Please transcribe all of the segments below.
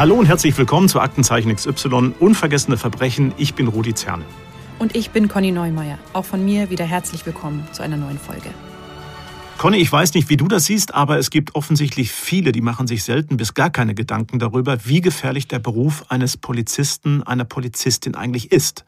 Hallo und herzlich willkommen zu Aktenzeichen XY Unvergessene Verbrechen. Ich bin Rudi Zerne. Und ich bin Conny Neumeier. Auch von mir wieder herzlich willkommen zu einer neuen Folge. Conny, ich weiß nicht, wie du das siehst, aber es gibt offensichtlich viele, die machen sich selten bis gar keine Gedanken darüber, wie gefährlich der Beruf eines Polizisten, einer Polizistin eigentlich ist.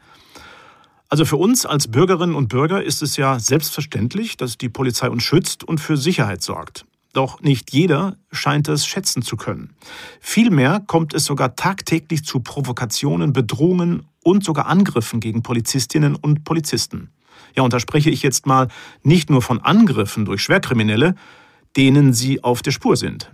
Also für uns als Bürgerinnen und Bürger ist es ja selbstverständlich, dass die Polizei uns schützt und für Sicherheit sorgt. Doch nicht jeder scheint es schätzen zu können. Vielmehr kommt es sogar tagtäglich zu Provokationen, Bedrohungen und sogar Angriffen gegen Polizistinnen und Polizisten. Ja, und da spreche ich jetzt mal nicht nur von Angriffen durch Schwerkriminelle, denen sie auf der Spur sind.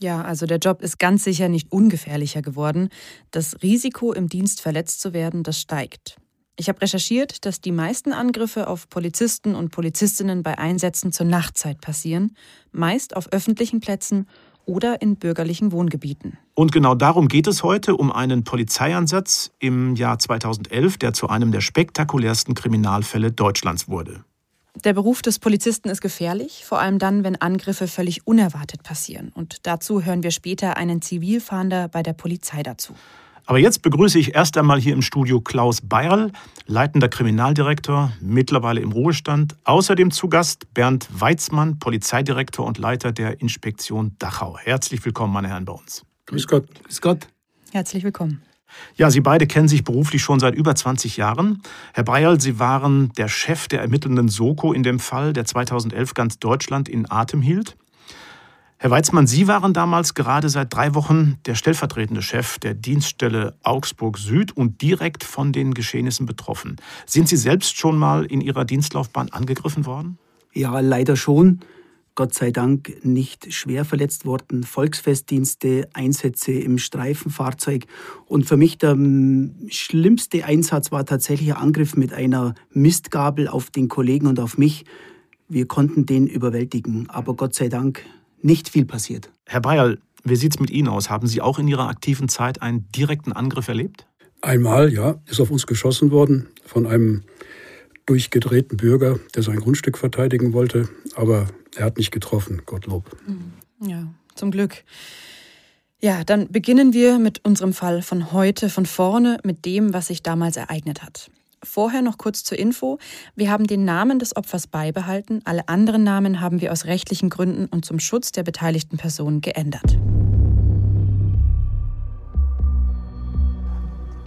Ja, also der Job ist ganz sicher nicht ungefährlicher geworden. Das Risiko, im Dienst verletzt zu werden, das steigt. Ich habe recherchiert, dass die meisten Angriffe auf Polizisten und Polizistinnen bei Einsätzen zur Nachtzeit passieren, meist auf öffentlichen Plätzen oder in bürgerlichen Wohngebieten. Und genau darum geht es heute, um einen Polizeieinsatz im Jahr 2011, der zu einem der spektakulärsten Kriminalfälle Deutschlands wurde. Der Beruf des Polizisten ist gefährlich, vor allem dann, wenn Angriffe völlig unerwartet passieren. Und dazu hören wir später einen Zivilfahnder bei der Polizei dazu. Aber jetzt begrüße ich erst einmal hier im Studio Klaus Beierl, leitender Kriminaldirektor, mittlerweile im Ruhestand. Außerdem zu Gast Bernd Weizmann, Polizeidirektor und Leiter der Inspektion Dachau. Herzlich willkommen, meine Herren, bei uns. Grüß Gott. Grüß Gott. Herzlich willkommen. Ja, Sie beide kennen sich beruflich schon seit über 20 Jahren. Herr Beierl, Sie waren der Chef der ermittelnden Soko in dem Fall, der 2011 ganz Deutschland in Atem hielt. Herr Weizmann, Sie waren damals gerade seit drei Wochen der stellvertretende Chef der Dienststelle Augsburg Süd und direkt von den Geschehnissen betroffen. Sind Sie selbst schon mal in Ihrer Dienstlaufbahn angegriffen worden? Ja, leider schon. Gott sei Dank nicht schwer verletzt worden. Volksfestdienste, Einsätze im Streifenfahrzeug. Und für mich der schlimmste Einsatz war tatsächlich ein Angriff mit einer Mistgabel auf den Kollegen und auf mich. Wir konnten den überwältigen, aber Gott sei Dank nicht viel passiert. Herr Bayerl, wie sieht es mit Ihnen aus? Haben Sie auch in Ihrer aktiven Zeit einen direkten Angriff erlebt? Einmal, ja, ist auf uns geschossen worden von einem durchgedrehten Bürger, der sein Grundstück verteidigen wollte, aber er hat nicht getroffen, Gottlob. Mhm. Ja, zum Glück. Ja, dann beginnen wir mit unserem Fall von heute, von vorne, mit dem, was sich damals ereignet hat. Vorher noch kurz zur Info. Wir haben den Namen des Opfers beibehalten. Alle anderen Namen haben wir aus rechtlichen Gründen und zum Schutz der beteiligten Personen geändert.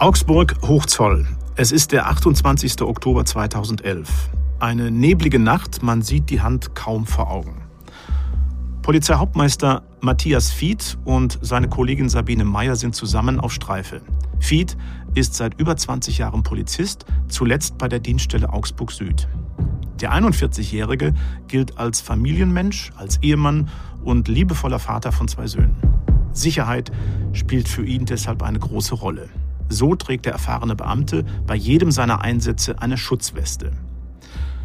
Augsburg Hochzoll. Es ist der 28. Oktober 2011. Eine neblige Nacht, man sieht die Hand kaum vor Augen. Polizeihauptmeister Matthias Fied und seine Kollegin Sabine Meyer sind zusammen auf Streife. Fied ist seit über 20 Jahren Polizist, zuletzt bei der Dienststelle Augsburg Süd. Der 41-Jährige gilt als Familienmensch, als Ehemann und liebevoller Vater von zwei Söhnen. Sicherheit spielt für ihn deshalb eine große Rolle. So trägt der erfahrene Beamte bei jedem seiner Einsätze eine Schutzweste.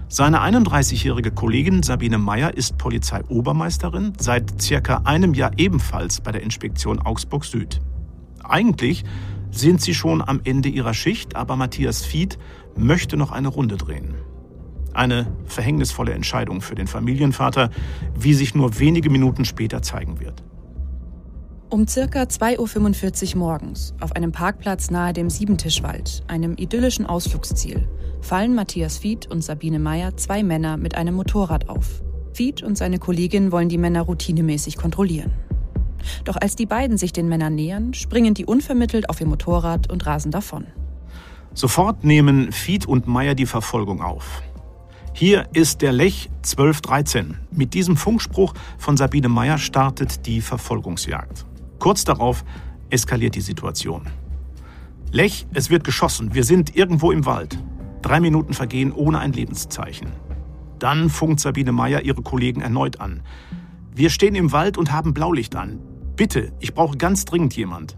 Seine 31-jährige Kollegin Sabine Meyer ist Polizeiobermeisterin, seit circa einem Jahr ebenfalls bei der Inspektion Augsburg Süd. Eigentlich sind sie schon am Ende ihrer Schicht, aber Matthias Fied möchte noch eine Runde drehen. Eine verhängnisvolle Entscheidung für den Familienvater, wie sich nur wenige Minuten später zeigen wird. Um circa 2.45 Uhr morgens, auf einem Parkplatz nahe dem Siebentischwald, einem idyllischen Ausflugsziel, fallen Matthias Fied und Sabine Meyer zwei Männer mit einem Motorrad auf. Fied und seine Kollegin wollen die Männer routinemäßig kontrollieren. Doch als die beiden sich den Männern nähern, springen die unvermittelt auf ihr Motorrad und rasen davon. Sofort nehmen Fied und Meyer die Verfolgung auf. Hier ist der Lech 1213. Mit diesem Funkspruch von Sabine Meyer startet die Verfolgungsjagd. Kurz darauf eskaliert die Situation. Lech, es wird geschossen. Wir sind irgendwo im Wald. Drei Minuten vergehen ohne ein Lebenszeichen. Dann funkt Sabine Meyer ihre Kollegen erneut an. Wir stehen im Wald und haben Blaulicht an. Bitte, ich brauche ganz dringend jemand.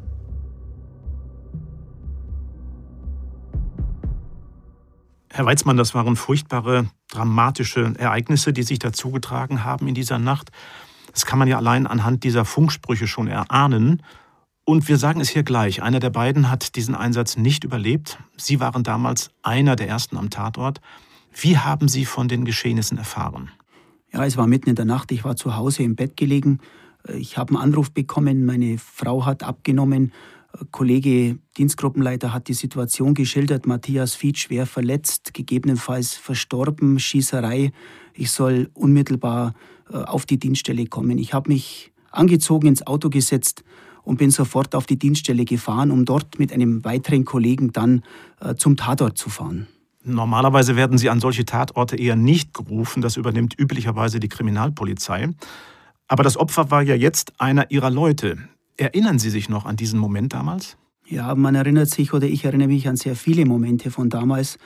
Herr Weizmann, das waren furchtbare, dramatische Ereignisse, die sich dazugetragen haben in dieser Nacht. Das kann man ja allein anhand dieser Funksprüche schon erahnen. Und wir sagen es hier gleich, einer der beiden hat diesen Einsatz nicht überlebt. Sie waren damals einer der ersten am Tatort. Wie haben Sie von den Geschehnissen erfahren? Ja, es war mitten in der Nacht. Ich war zu Hause im Bett gelegen Ich habe einen Anruf bekommen, meine Frau hat abgenommen. Kollege Dienstgruppenleiter hat die Situation geschildert. Matthias Fied schwer verletzt, gegebenenfalls verstorben, Schießerei. Ich soll unmittelbar äh, auf die Dienststelle kommen. Ich habe mich angezogen ins Auto gesetzt und bin sofort auf die Dienststelle gefahren, um dort mit einem weiteren Kollegen dann äh, zum Tatort zu fahren. Normalerweise werden Sie an solche Tatorte eher nicht gerufen. Das übernimmt üblicherweise die Kriminalpolizei. Aber das Opfer war ja jetzt einer Ihrer Leute. Erinnern Sie sich noch an diesen Moment damals? Ja, man erinnert sich oder ich erinnere mich an sehr viele Momente von damals.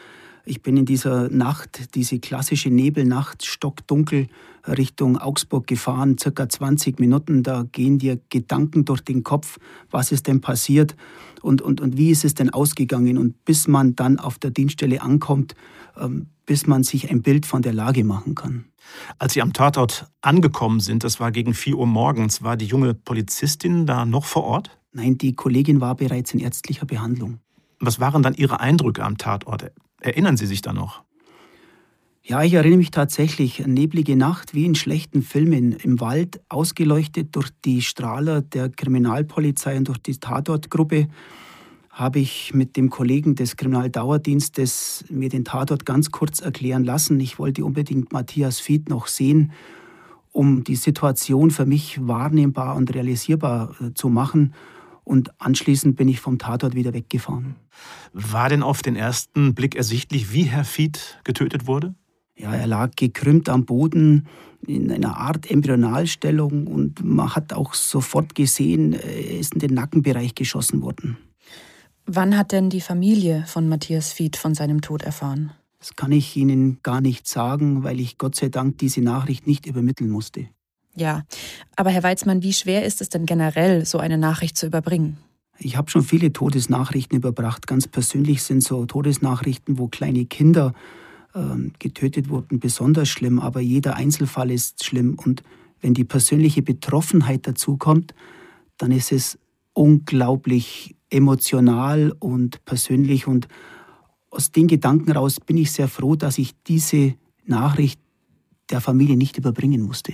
Ich bin in dieser Nacht, diese klassische Nebelnacht, stockdunkel Richtung Augsburg gefahren, circa 20 Minuten. Da gehen dir Gedanken durch den Kopf, was ist denn passiert und, und, und wie ist es denn ausgegangen. Und bis man dann auf der Dienststelle ankommt, ähm, bis man sich ein Bild von der Lage machen kann. Als Sie am Tatort angekommen sind, das war gegen 4 Uhr morgens, war die junge Polizistin da noch vor Ort? Nein, die Kollegin war bereits in ärztlicher Behandlung. Was waren dann Ihre Eindrücke am Tatort? Erinnern Sie sich da noch? Ja, ich erinnere mich tatsächlich. Neblige Nacht wie in schlechten Filmen im Wald, ausgeleuchtet durch die Strahler der Kriminalpolizei und durch die Tatortgruppe, habe ich mit dem Kollegen des Kriminaldauerdienstes mir den Tatort ganz kurz erklären lassen. Ich wollte unbedingt Matthias Fied noch sehen, um die Situation für mich wahrnehmbar und realisierbar äh, zu machen. Und anschließend bin ich vom Tatort wieder weggefahren. War denn auf den ersten Blick ersichtlich, wie Herr Fied getötet wurde? Ja, er lag gekrümmt am Boden in einer Art Embryonalstellung und man hat auch sofort gesehen, er ist in den Nackenbereich geschossen worden. Wann hat denn die Familie von Matthias Fied von seinem Tod erfahren? Das kann ich Ihnen gar nicht sagen, weil ich Gott sei Dank diese Nachricht nicht übermitteln musste. Ja, aber Herr Weizmann, wie schwer ist es denn generell, so eine Nachricht zu überbringen? Ich habe schon viele Todesnachrichten überbracht. Ganz persönlich sind so Todesnachrichten, wo kleine Kinder getötet wurden, besonders schlimm, aber jeder Einzelfall ist schlimm. Und wenn die persönliche Betroffenheit dazukommt, dann ist es unglaublich emotional und persönlich. Und aus den Gedanken raus bin ich sehr froh, dass ich diese Nachricht der Familie nicht überbringen musste.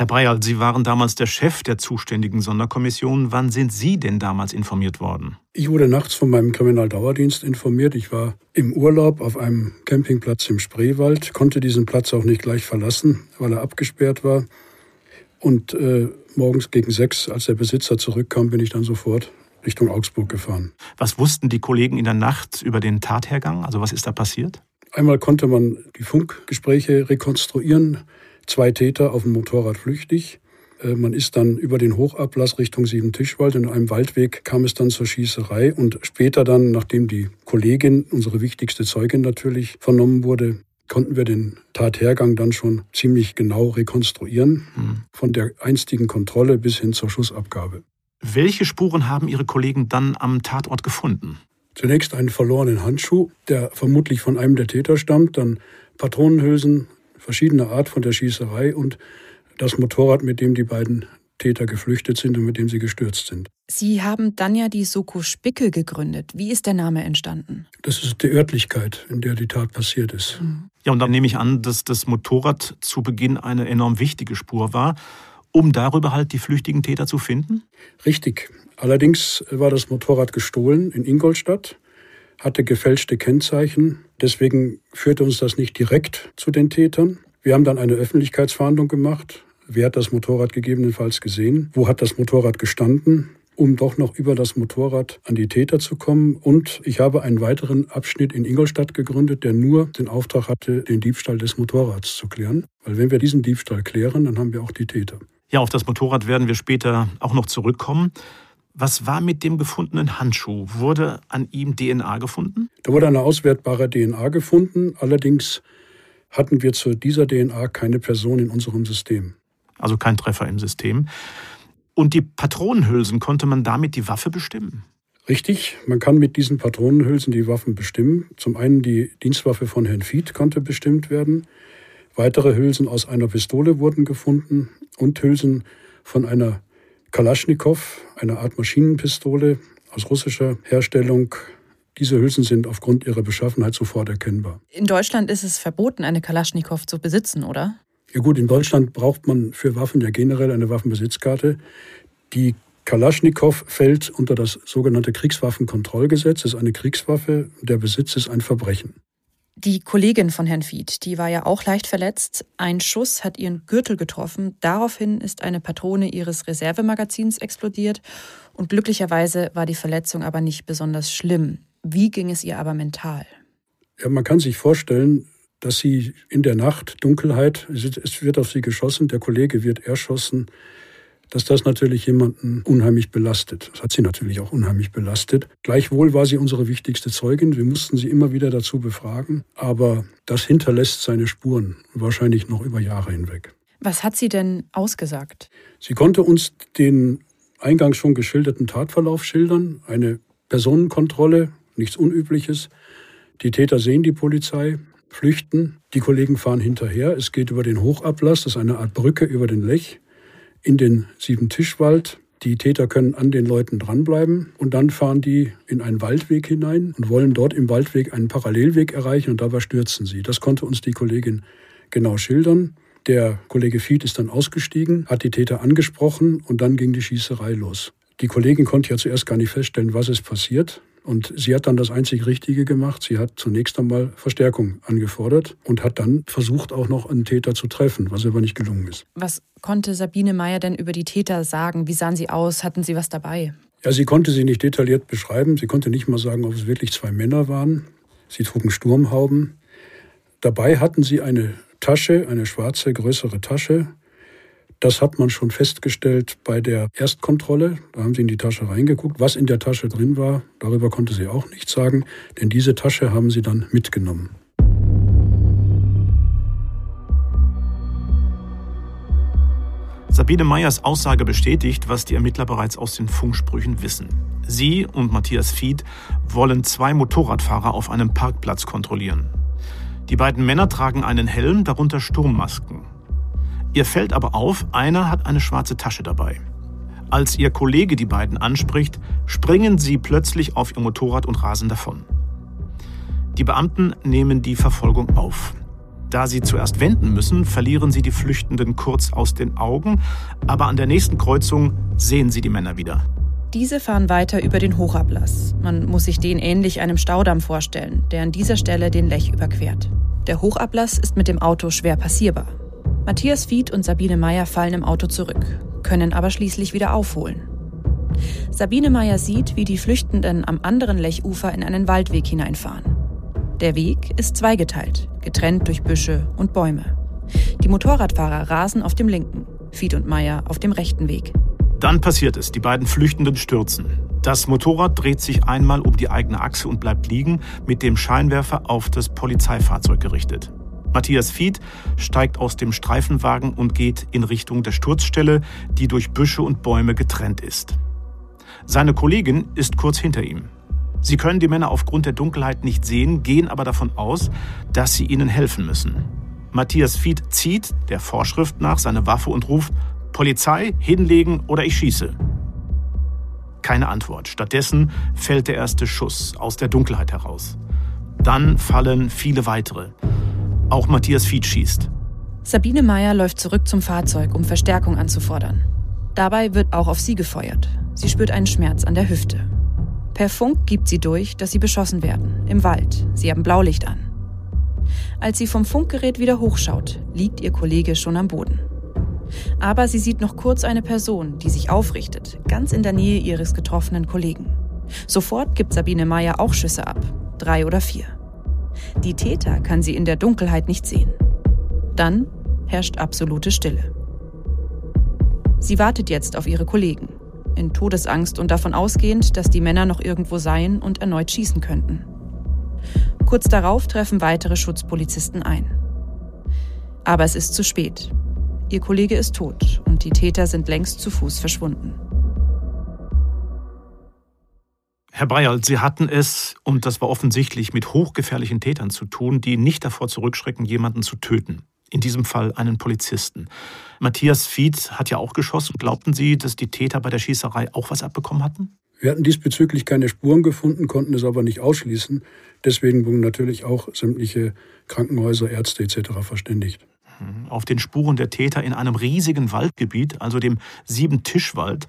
Herr Breyal, Sie waren damals der Chef der zuständigen Sonderkommission. Wann sind Sie denn damals informiert worden? Ich wurde nachts von meinem Kriminaldauerdienst informiert. Ich war im Urlaub auf einem Campingplatz im Spreewald, konnte diesen Platz auch nicht gleich verlassen, weil er abgesperrt war. Und äh, morgens gegen sechs, als der Besitzer zurückkam, bin ich dann sofort Richtung Augsburg gefahren. Was wussten die Kollegen in der Nacht über den Tathergang? Also was ist da passiert? Einmal konnte man die Funkgespräche rekonstruieren zwei Täter auf dem Motorrad flüchtig. Äh, man ist dann über den Hochablass Richtung Siebentischwald. In einem Waldweg kam es dann zur Schießerei und später dann, nachdem die Kollegin, unsere wichtigste Zeugin natürlich, vernommen wurde, konnten wir den Tathergang dann schon ziemlich genau rekonstruieren, mhm. von der einstigen Kontrolle bis hin zur Schussabgabe. Welche Spuren haben Ihre Kollegen dann am Tatort gefunden? Zunächst einen verlorenen Handschuh, der vermutlich von einem der Täter stammt, dann Patronenhülsen, verschiedener Art von der Schießerei und das Motorrad, mit dem die beiden Täter geflüchtet sind und mit dem sie gestürzt sind. Sie haben dann ja die Soko Spickel gegründet. Wie ist der Name entstanden? Das ist die Örtlichkeit, in der die Tat passiert ist. Mhm. Ja, und dann nehme ich an, dass das Motorrad zu Beginn eine enorm wichtige Spur war, um darüber halt die flüchtigen Täter zu finden? Richtig. Allerdings war das Motorrad gestohlen in Ingolstadt hatte gefälschte Kennzeichen. Deswegen führte uns das nicht direkt zu den Tätern. Wir haben dann eine Öffentlichkeitsfahndung gemacht. Wer hat das Motorrad gegebenenfalls gesehen? Wo hat das Motorrad gestanden? um doch noch über das Motorrad an die Täter zu kommen. Und ich habe einen weiteren Abschnitt in Ingolstadt gegründet, der nur den Auftrag hatte, den Diebstahl des Motorrads zu klären. Weil wenn wir diesen Diebstahl klären, dann haben wir auch die Täter. Ja, auf das Motorrad werden wir später auch noch zurückkommen. Was war mit dem gefundenen Handschuh? Wurde an ihm DNA gefunden? Da wurde eine auswertbare DNA gefunden. Allerdings hatten wir zu dieser DNA keine Person in unserem System. Also kein Treffer im System. Und die Patronenhülsen, konnte man damit die Waffe bestimmen? Richtig, man kann mit diesen Patronenhülsen die Waffen bestimmen. Zum einen die Dienstwaffe von Herrn Fied konnte bestimmt werden. Weitere Hülsen aus einer Pistole wurden gefunden und Hülsen von einer Kalaschnikow, eine Art Maschinenpistole aus russischer Herstellung. Diese Hülsen sind aufgrund ihrer Beschaffenheit sofort erkennbar. In Deutschland ist es verboten, eine Kalaschnikow zu besitzen, oder? Ja gut, in Deutschland braucht man für Waffen ja generell eine Waffenbesitzkarte. Die Kalaschnikow fällt unter das sogenannte Kriegswaffenkontrollgesetz, ist eine Kriegswaffe, der Besitz ist ein Verbrechen. Die Kollegin von Herrn Fied, die war ja auch leicht verletzt. Ein Schuss hat ihren Gürtel getroffen. Daraufhin ist eine Patrone ihres Reservemagazins explodiert. Und glücklicherweise war die Verletzung aber nicht besonders schlimm. Wie ging es ihr aber mental? Ja, man kann sich vorstellen, dass sie in der Nacht, Dunkelheit, es wird auf sie geschossen, der Kollege wird erschossen, dass das natürlich jemanden unheimlich belastet. Das hat sie natürlich auch unheimlich belastet. Gleichwohl war sie unsere wichtigste Zeugin. Wir mussten sie immer wieder dazu befragen. Aber das hinterlässt seine Spuren, wahrscheinlich noch über Jahre hinweg. Was hat sie denn ausgesagt? Sie konnte uns den eingangs schon geschilderten Tatverlauf schildern. Eine Personenkontrolle, nichts Unübliches. Die Täter sehen die Polizei, flüchten. Die Kollegen fahren hinterher. Es geht über den Hochablass, das ist eine Art Brücke über den Lech in den Siebentischwald. Die Täter können an den Leuten dranbleiben und dann fahren die in einen Waldweg hinein und wollen dort im Waldweg einen Parallelweg erreichen und dabei stürzen sie. Das konnte uns die Kollegin genau schildern. Der Kollege Fied ist dann ausgestiegen, hat die Täter angesprochen und dann ging die Schießerei los. Die Kollegin konnte ja zuerst gar nicht feststellen, was ist passiert. Und sie hat dann das einzig Richtige gemacht. Sie hat zunächst einmal Verstärkung angefordert und hat dann versucht, auch noch einen Täter zu treffen, was aber nicht gelungen ist. Was konnte Sabine Meyer denn über die Täter sagen? Wie sahen sie aus? Hatten sie was dabei? Ja, sie konnte sie nicht detailliert beschreiben. Sie konnte nicht mal sagen, ob es wirklich zwei Männer waren. Sie trugen Sturmhauben. Dabei hatten sie eine Tasche, eine schwarze, größere Tasche, das hat man schon festgestellt bei der Erstkontrolle. Da haben sie in die Tasche reingeguckt. Was in der Tasche drin war, darüber konnte sie auch nichts sagen, denn diese Tasche haben sie dann mitgenommen. Sabine Meyers Aussage bestätigt, was die Ermittler bereits aus den Funksprüchen wissen. Sie und Matthias Fied wollen zwei Motorradfahrer auf einem Parkplatz kontrollieren. Die beiden Männer tragen einen Helm, darunter Sturmmasken. Ihr fällt aber auf, einer hat eine schwarze Tasche dabei. Als ihr Kollege die beiden anspricht, springen sie plötzlich auf ihr Motorrad und rasen davon. Die Beamten nehmen die Verfolgung auf. Da sie zuerst wenden müssen, verlieren sie die Flüchtenden kurz aus den Augen, aber an der nächsten Kreuzung sehen sie die Männer wieder. Diese fahren weiter über den Hochablass. Man muss sich den ähnlich einem Staudamm vorstellen, der an dieser Stelle den Lech überquert. Der Hochablass ist mit dem Auto schwer passierbar. Matthias Fied und Sabine Meyer fallen im Auto zurück, können aber schließlich wieder aufholen. Sabine Meyer sieht, wie die Flüchtenden am anderen Lechufer in einen Waldweg hineinfahren. Der Weg ist zweigeteilt, getrennt durch Büsche und Bäume. Die Motorradfahrer rasen auf dem linken, Fied und Meyer auf dem rechten Weg. Dann passiert es, die beiden Flüchtenden stürzen. Das Motorrad dreht sich einmal um die eigene Achse und bleibt liegen, mit dem Scheinwerfer auf das Polizeifahrzeug gerichtet. Matthias Fied steigt aus dem Streifenwagen und geht in Richtung der Sturzstelle, die durch Büsche und Bäume getrennt ist. Seine Kollegin ist kurz hinter ihm. Sie können die Männer aufgrund der Dunkelheit nicht sehen, gehen aber davon aus, dass sie ihnen helfen müssen. Matthias Fied zieht, der Vorschrift nach, seine Waffe und ruft Polizei, hinlegen oder ich schieße. Keine Antwort. Stattdessen fällt der erste Schuss aus der Dunkelheit heraus. Dann fallen viele weitere. Auch Matthias Fied schießt. Sabine Meyer läuft zurück zum Fahrzeug, um Verstärkung anzufordern. Dabei wird auch auf sie gefeuert. Sie spürt einen Schmerz an der Hüfte. Per Funk gibt sie durch, dass sie beschossen werden. Im Wald. Sie haben Blaulicht an. Als sie vom Funkgerät wieder hochschaut, liegt ihr Kollege schon am Boden. Aber sie sieht noch kurz eine Person, die sich aufrichtet, ganz in der Nähe ihres getroffenen Kollegen. Sofort gibt Sabine Meyer auch Schüsse ab. Drei oder vier. Die Täter kann sie in der Dunkelheit nicht sehen. Dann herrscht absolute Stille. Sie wartet jetzt auf ihre Kollegen, in Todesangst und davon ausgehend, dass die Männer noch irgendwo seien und erneut schießen könnten. Kurz darauf treffen weitere Schutzpolizisten ein. Aber es ist zu spät. Ihr Kollege ist tot und die Täter sind längst zu Fuß verschwunden. Herr Breyer, Sie hatten es, und das war offensichtlich, mit hochgefährlichen Tätern zu tun, die nicht davor zurückschrecken, jemanden zu töten. In diesem Fall einen Polizisten. Matthias Fied hat ja auch geschossen. Glaubten Sie, dass die Täter bei der Schießerei auch was abbekommen hatten? Wir hatten diesbezüglich keine Spuren gefunden, konnten es aber nicht ausschließen. Deswegen wurden natürlich auch sämtliche Krankenhäuser, Ärzte etc. verständigt. Mhm. Auf den Spuren der Täter in einem riesigen Waldgebiet, also dem Siebentischwald.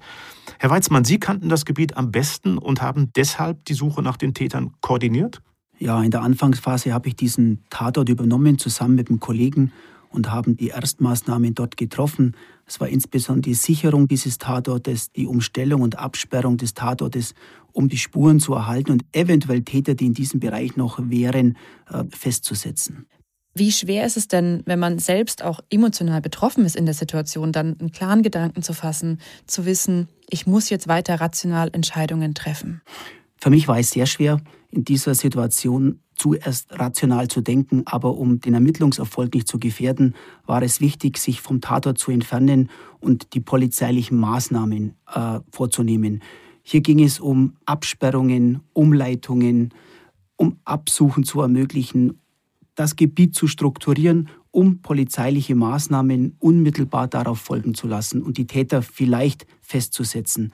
Herr Weizmann, Sie kannten das Gebiet am besten und haben deshalb die Suche nach den Tätern koordiniert? Ja, in der Anfangsphase habe ich diesen Tatort übernommen, zusammen mit einem Kollegen und haben die Erstmaßnahmen dort getroffen. Es war insbesondere die Sicherung dieses Tatortes, die Umstellung und Absperrung des Tatortes, um die Spuren zu erhalten und eventuell Täter, die in diesem Bereich noch wären, äh, festzusetzen. Wie schwer ist es denn, wenn man selbst auch emotional betroffen ist in der Situation, dann einen klaren Gedanken zu fassen, zu wissen, ich muss jetzt weiter rational Entscheidungen treffen? Für mich war es sehr schwer, in dieser Situation zuerst rational zu denken, aber um den Ermittlungserfolg nicht zu gefährden, war es wichtig, sich vom Tatort zu entfernen und die polizeilichen Maßnahmen äh, vorzunehmen. Hier ging es um Absperrungen, Umleitungen, um Absuchen zu ermöglichen, das Gebiet zu strukturieren, um polizeiliche Maßnahmen unmittelbar darauf folgen zu lassen und die Täter vielleicht festzusetzen.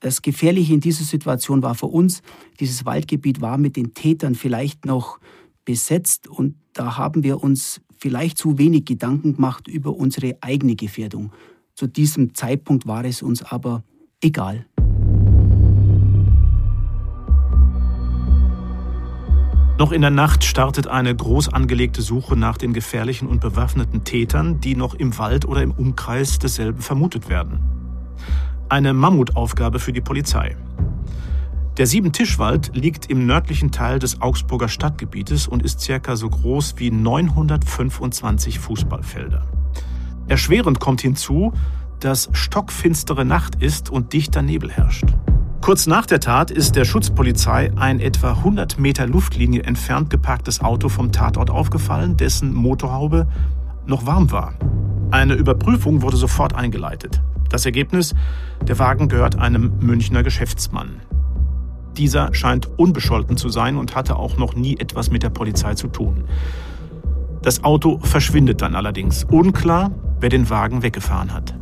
Das Gefährliche in dieser Situation war für uns, dieses Waldgebiet war mit den Tätern vielleicht noch besetzt und da haben wir uns vielleicht zu wenig Gedanken gemacht über unsere eigene Gefährdung. Zu diesem Zeitpunkt war es uns aber egal. Noch in der Nacht startet eine groß angelegte Suche nach den gefährlichen und bewaffneten Tätern, die noch im Wald oder im Umkreis desselben vermutet werden. Eine Mammutaufgabe für die Polizei. Der Siebentischwald liegt im nördlichen Teil des Augsburger Stadtgebietes und ist circa so groß wie 925 Fußballfelder. Erschwerend kommt hinzu, dass stockfinstere Nacht ist und dichter Nebel herrscht. Kurz nach der Tat ist der Schutzpolizei ein etwa 100 Meter Luftlinie entfernt geparktes Auto vom Tatort aufgefallen, dessen Motorhaube noch warm war. Eine Überprüfung wurde sofort eingeleitet. Das Ergebnis, der Wagen gehört einem Münchner Geschäftsmann. Dieser scheint unbescholten zu sein und hatte auch noch nie etwas mit der Polizei zu tun. Das Auto verschwindet dann allerdings. Unklar, wer den Wagen weggefahren hat.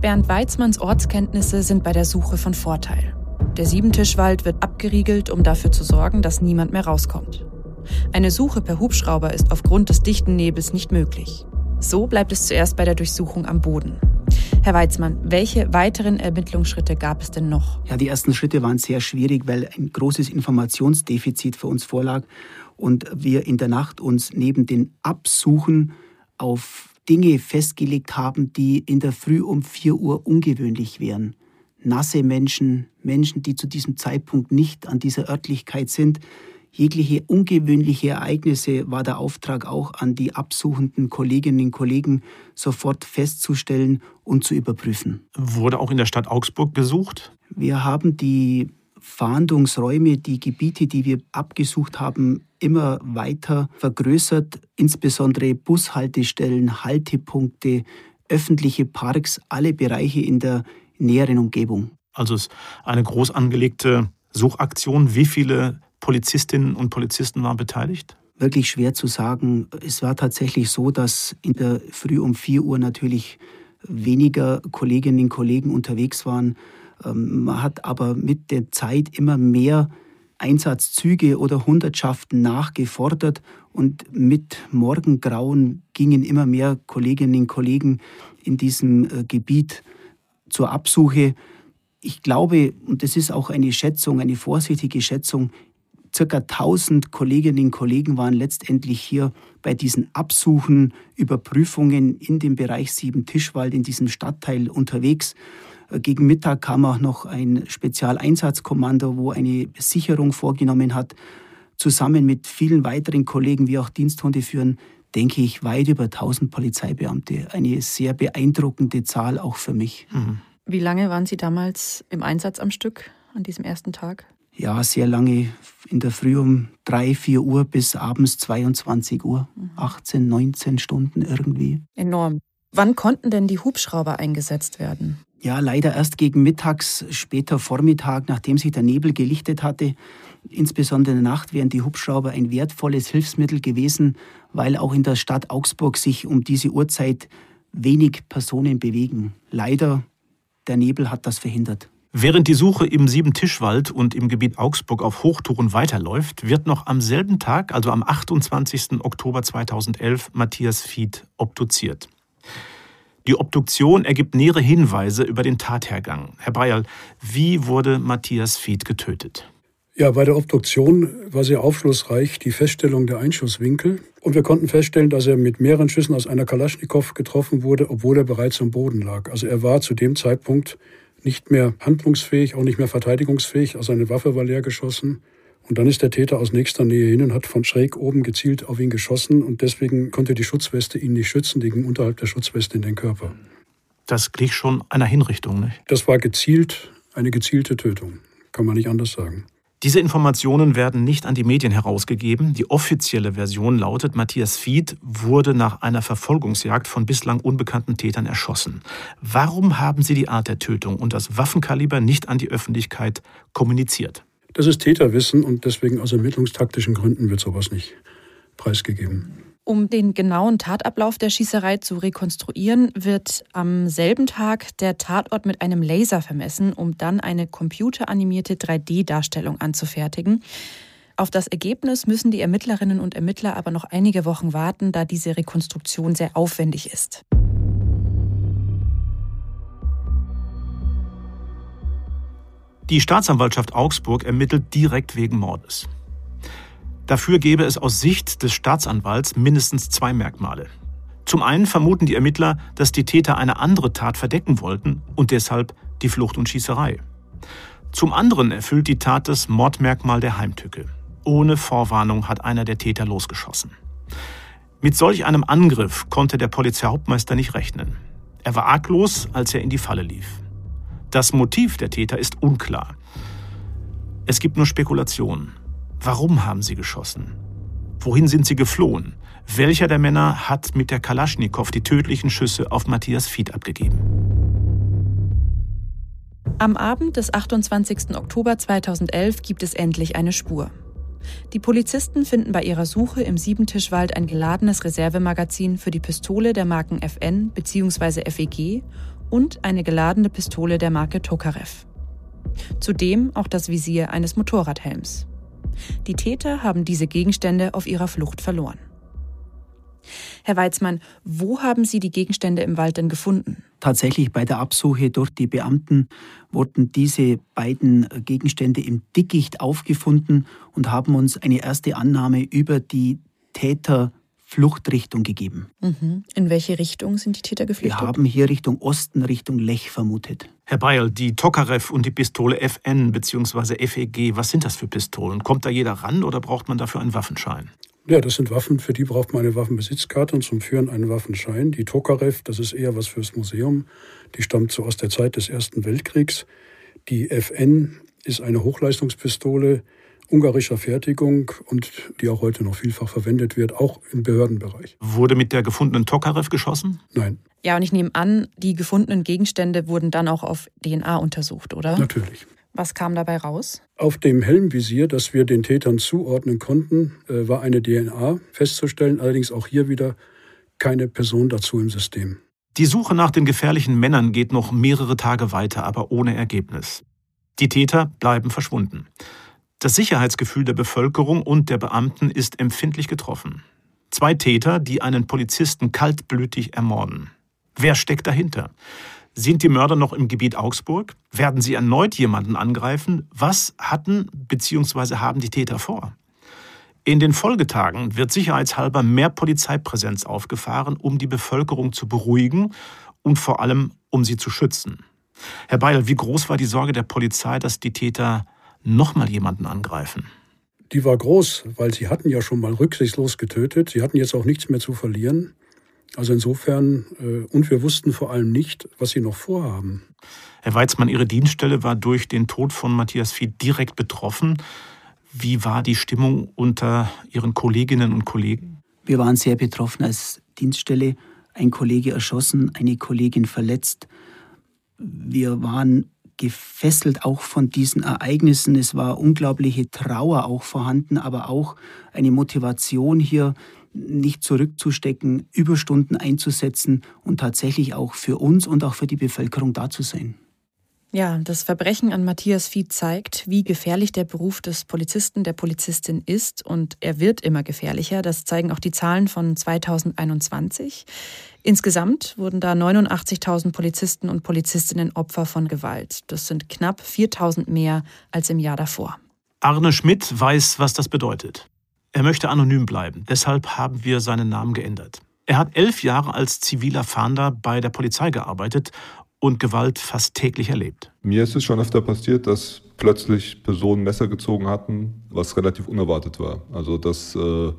Bernd Weizmanns Ortskenntnisse sind bei der Suche von Vorteil. Der Siebentischwald wird abgeriegelt, um dafür zu sorgen, dass niemand mehr rauskommt. Eine Suche per Hubschrauber ist aufgrund des dichten Nebels nicht möglich. So bleibt es zuerst bei der Durchsuchung am Boden. Herr Weizmann, welche weiteren Ermittlungsschritte gab es denn noch? Ja, die ersten Schritte waren sehr schwierig, weil ein großes Informationsdefizit für uns vorlag und wir in der Nacht uns neben den Absuchen auf Dinge festgelegt haben, die in der Früh um 4 Uhr ungewöhnlich wären nasse Menschen, Menschen, die zu diesem Zeitpunkt nicht an dieser Örtlichkeit sind. Jegliche ungewöhnliche Ereignisse war der Auftrag auch an die absuchenden Kolleginnen und Kollegen sofort festzustellen und zu überprüfen. Wurde auch in der Stadt Augsburg gesucht? Wir haben die Fahndungsräume, die Gebiete, die wir abgesucht haben, immer weiter vergrößert, insbesondere Bushaltestellen, Haltepunkte, öffentliche Parks, alle Bereiche in der näheren Umgebung. Also es ist eine groß angelegte Suchaktion. Wie viele Polizistinnen und Polizisten waren beteiligt? Wirklich schwer zu sagen. Es war tatsächlich so, dass in der Früh um 4 Uhr natürlich weniger Kolleginnen und Kollegen unterwegs waren. Ähm, man hat aber mit der Zeit immer mehr Einsatzzüge oder Hundertschaften nachgefordert und mit Morgengrauen gingen immer mehr Kolleginnen und Kollegen in diesem äh, Gebiet zur Absuche. Ich glaube, und das ist auch eine Schätzung, eine vorsichtige Schätzung, circa 1000 Kolleginnen und Kollegen waren letztendlich hier bei diesen Absuchen, Überprüfungen in dem Bereich Sieben-Tischwald, in diesem Stadtteil unterwegs. Äh, gegen Mittag kam auch noch ein Spezialeinsatzkommando, wo eine Sicherung vorgenommen hat. Zusammen mit vielen weiteren Kollegen, wie auch Diensthunde führen, denke ich, weit über 1000 Polizeibeamte. Eine sehr beeindruckende Zahl auch für mich. Mhm. Wie lange waren Sie damals im Einsatz am Stück an diesem ersten Tag? Ja, sehr lange. In der Früh um 3, 4 Uhr bis abends 22 Uhr. 18, mhm. 19 Stunden irgendwie. Enorm. Wann konnten denn die Hubschrauber eingesetzt werden? Ja, leider erst gegen mittags, später Vormittag, nachdem sich der Nebel gelichtet hatte. Insbesondere in der Nacht wären die Hubschrauber ein wertvolles Hilfsmittel gewesen, weil auch in der Stadt Augsburg sich um diese Uhrzeit wenig Personen bewegen. Leider, der Nebel hat das verhindert. Während die Suche im Siebentischwald und im Gebiet Augsburg auf Hochtouren weiterläuft, wird noch am selben Tag, also am 28. Oktober 2011, Matthias Fied obduziert. Die Obduktion ergibt nähere Hinweise über den Tathergang. Herr Bayerl, wie wurde Matthias Fied getötet? Ja, bei der Obduktion war sehr aufschlussreich die Feststellung der Einschusswinkel. Und wir konnten feststellen, dass er mit mehreren Schüssen aus einer Kalaschnikow getroffen wurde, obwohl er bereits am Boden lag. Also er war zu dem Zeitpunkt nicht mehr handlungsfähig, auch nicht mehr verteidigungsfähig. Also seine Waffe war leer geschossen. Und dann ist der Täter aus nächster Nähe hin und hat von schräg oben gezielt auf ihn geschossen. Und deswegen konnte die Schutzweste ihn nicht schützen, die ging unterhalb der Schutzweste in den Körper. Das glich schon einer Hinrichtung, nicht? Das war gezielt, eine gezielte Tötung. Kann man nicht anders sagen. Diese Informationen werden nicht an die Medien herausgegeben. Die offizielle Version lautet, Matthias Fied wurde nach einer Verfolgungsjagd von bislang unbekannten Tätern erschossen. Warum haben Sie die Art der Tötung und das Waffenkaliber nicht an die Öffentlichkeit kommuniziert? Das ist Täterwissen und deswegen aus ermittlungstaktischen Gründen wird sowas nicht preisgegeben. Um den genauen Tatablauf der Schießerei zu rekonstruieren, wird am selben Tag der Tatort mit einem Laser vermessen, um dann eine computeranimierte 3D-Darstellung anzufertigen. Auf das Ergebnis müssen die Ermittlerinnen und Ermittler aber noch einige Wochen warten, da diese Rekonstruktion sehr aufwendig ist. Die Staatsanwaltschaft Augsburg ermittelt direkt wegen Mordes. Dafür gäbe es aus Sicht des Staatsanwalts mindestens zwei Merkmale. Zum einen vermuten die Ermittler, dass die Täter eine andere Tat verdecken wollten und deshalb die Flucht und Schießerei. Zum anderen erfüllt die Tat das Mordmerkmal der Heimtücke. Ohne Vorwarnung hat einer der Täter losgeschossen. Mit solch einem Angriff konnte der Polizeihauptmeister nicht rechnen. Er war arglos, als er in die Falle lief. Das Motiv der Täter ist unklar. Es gibt nur Spekulationen. Warum haben sie geschossen? Wohin sind sie geflohen? Welcher der Männer hat mit der Kalaschnikow die tödlichen Schüsse auf Matthias Fied abgegeben? Am Abend des 28. Oktober 2011 gibt es endlich eine Spur. Die Polizisten finden bei ihrer Suche im Siebentischwald ein geladenes Reservemagazin für die Pistole der Marken FN bzw. FEG und eine geladene Pistole der Marke Tokarev. Zudem auch das Visier eines Motorradhelms. Die Täter haben diese Gegenstände auf ihrer Flucht verloren. Herr Weizmann, wo haben Sie die Gegenstände im Wald denn gefunden? Tatsächlich bei der Absuche durch die Beamten wurden diese beiden Gegenstände im Dickicht aufgefunden und haben uns eine erste Annahme über die Täter Fluchtrichtung gegeben. Mhm. In welche Richtung sind die Täter geflüchtet? Wir haben hier Richtung Osten, Richtung Lech vermutet. Herr Beil, die Tokarev und die Pistole FN bzw. FEG, was sind das für Pistolen? Kommt da jeder ran oder braucht man dafür einen Waffenschein? Ja, das sind Waffen, für die braucht man eine Waffenbesitzkarte und zum Führen einen Waffenschein. Die Tokarev, das ist eher was fürs Museum, die stammt so aus der Zeit des Ersten Weltkriegs. Die FN ist eine Hochleistungspistole, ungarischer Fertigung und die auch heute noch vielfach verwendet wird, auch im Behördenbereich. Wurde mit der gefundenen Tokarev geschossen? Nein. Ja, und ich nehme an, die gefundenen Gegenstände wurden dann auch auf DNA untersucht, oder? Natürlich. Was kam dabei raus? Auf dem Helmvisier, das wir den Tätern zuordnen konnten, äh, war eine DNA festzustellen, allerdings auch hier wieder keine Person dazu im System. Die Suche nach den gefährlichen Männern geht noch mehrere Tage weiter, aber ohne Ergebnis. Die Täter bleiben verschwunden. Das Sicherheitsgefühl der Bevölkerung und der Beamten ist empfindlich getroffen. Zwei Täter, die einen Polizisten kaltblütig ermorden. Wer steckt dahinter? Sind die Mörder noch im Gebiet Augsburg? Werden sie erneut jemanden angreifen? Was hatten bzw. haben die Täter vor? In den Folgetagen wird sicherheitshalber mehr Polizeipräsenz aufgefahren, um die Bevölkerung zu beruhigen und vor allem um sie zu schützen. Herr Beil, wie groß war die Sorge der Polizei, dass die Täter nochmal jemanden angreifen? Die war groß, weil sie hatten ja schon mal rücksichtslos getötet. Sie hatten jetzt auch nichts mehr zu verlieren. Also insofern, äh, und wir wussten vor allem nicht, was sie noch vorhaben. Herr Weizmann, Ihre Dienststelle war durch den Tod von Matthias Fied direkt betroffen. Wie war die Stimmung unter Ihren Kolleginnen und Kollegen? Wir waren sehr betroffen als Dienststelle. Ein Kollege erschossen, eine Kollegin verletzt. Wir waren gefesselt auch von diesen Ereignissen. Es war unglaubliche Trauer auch vorhanden, aber auch eine Motivation hier nicht zurückzustecken, Überstunden einzusetzen und tatsächlich auch für uns und auch für die Bevölkerung da zu sein. Ja, das Verbrechen an Matthias Fied zeigt, wie gefährlich der Beruf des Polizisten, der Polizistin ist. Und er wird immer gefährlicher. Das zeigen auch die Zahlen von 2021. Insgesamt wurden da 89.000 Polizisten und Polizistinnen Opfer von Gewalt. Das sind knapp 4.000 mehr als im Jahr davor. Arne Schmidt weiß, was das bedeutet. Er möchte anonym bleiben. Deshalb haben wir seinen Namen geändert. Er hat elf Jahre als ziviler Fahnder bei der Polizei gearbeitet und Gewalt fast täglich erlebt. Mir ist es schon öfter passiert, dass plötzlich Personen Messer gezogen hatten, was relativ unerwartet war. Also dass, äh,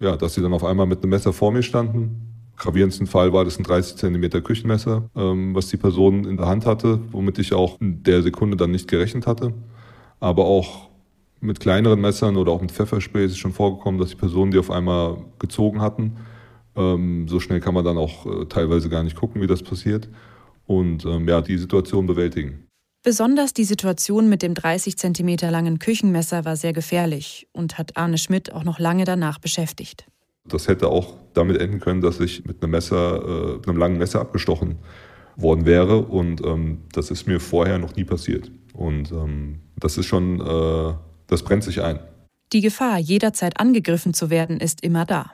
ja, dass sie dann auf einmal mit einem Messer vor mir standen. Gravierendsten Fall war das ein 30 cm Küchenmesser, ähm, was die Person in der Hand hatte, womit ich auch in der Sekunde dann nicht gerechnet hatte. Aber auch mit kleineren Messern oder auch mit Pfefferspray ist es schon vorgekommen, dass die Personen, die auf einmal gezogen hatten, ähm, so schnell kann man dann auch äh, teilweise gar nicht gucken, wie das passiert und ähm, ja, die Situation bewältigen. Besonders die Situation mit dem 30 cm langen Küchenmesser war sehr gefährlich und hat Arne Schmidt auch noch lange danach beschäftigt. Das hätte auch damit enden können, dass ich mit einem Messer, äh, mit einem langen Messer abgestochen worden wäre. Und ähm, das ist mir vorher noch nie passiert. Und ähm, das ist schon, äh, das brennt sich ein. Die Gefahr, jederzeit angegriffen zu werden, ist immer da.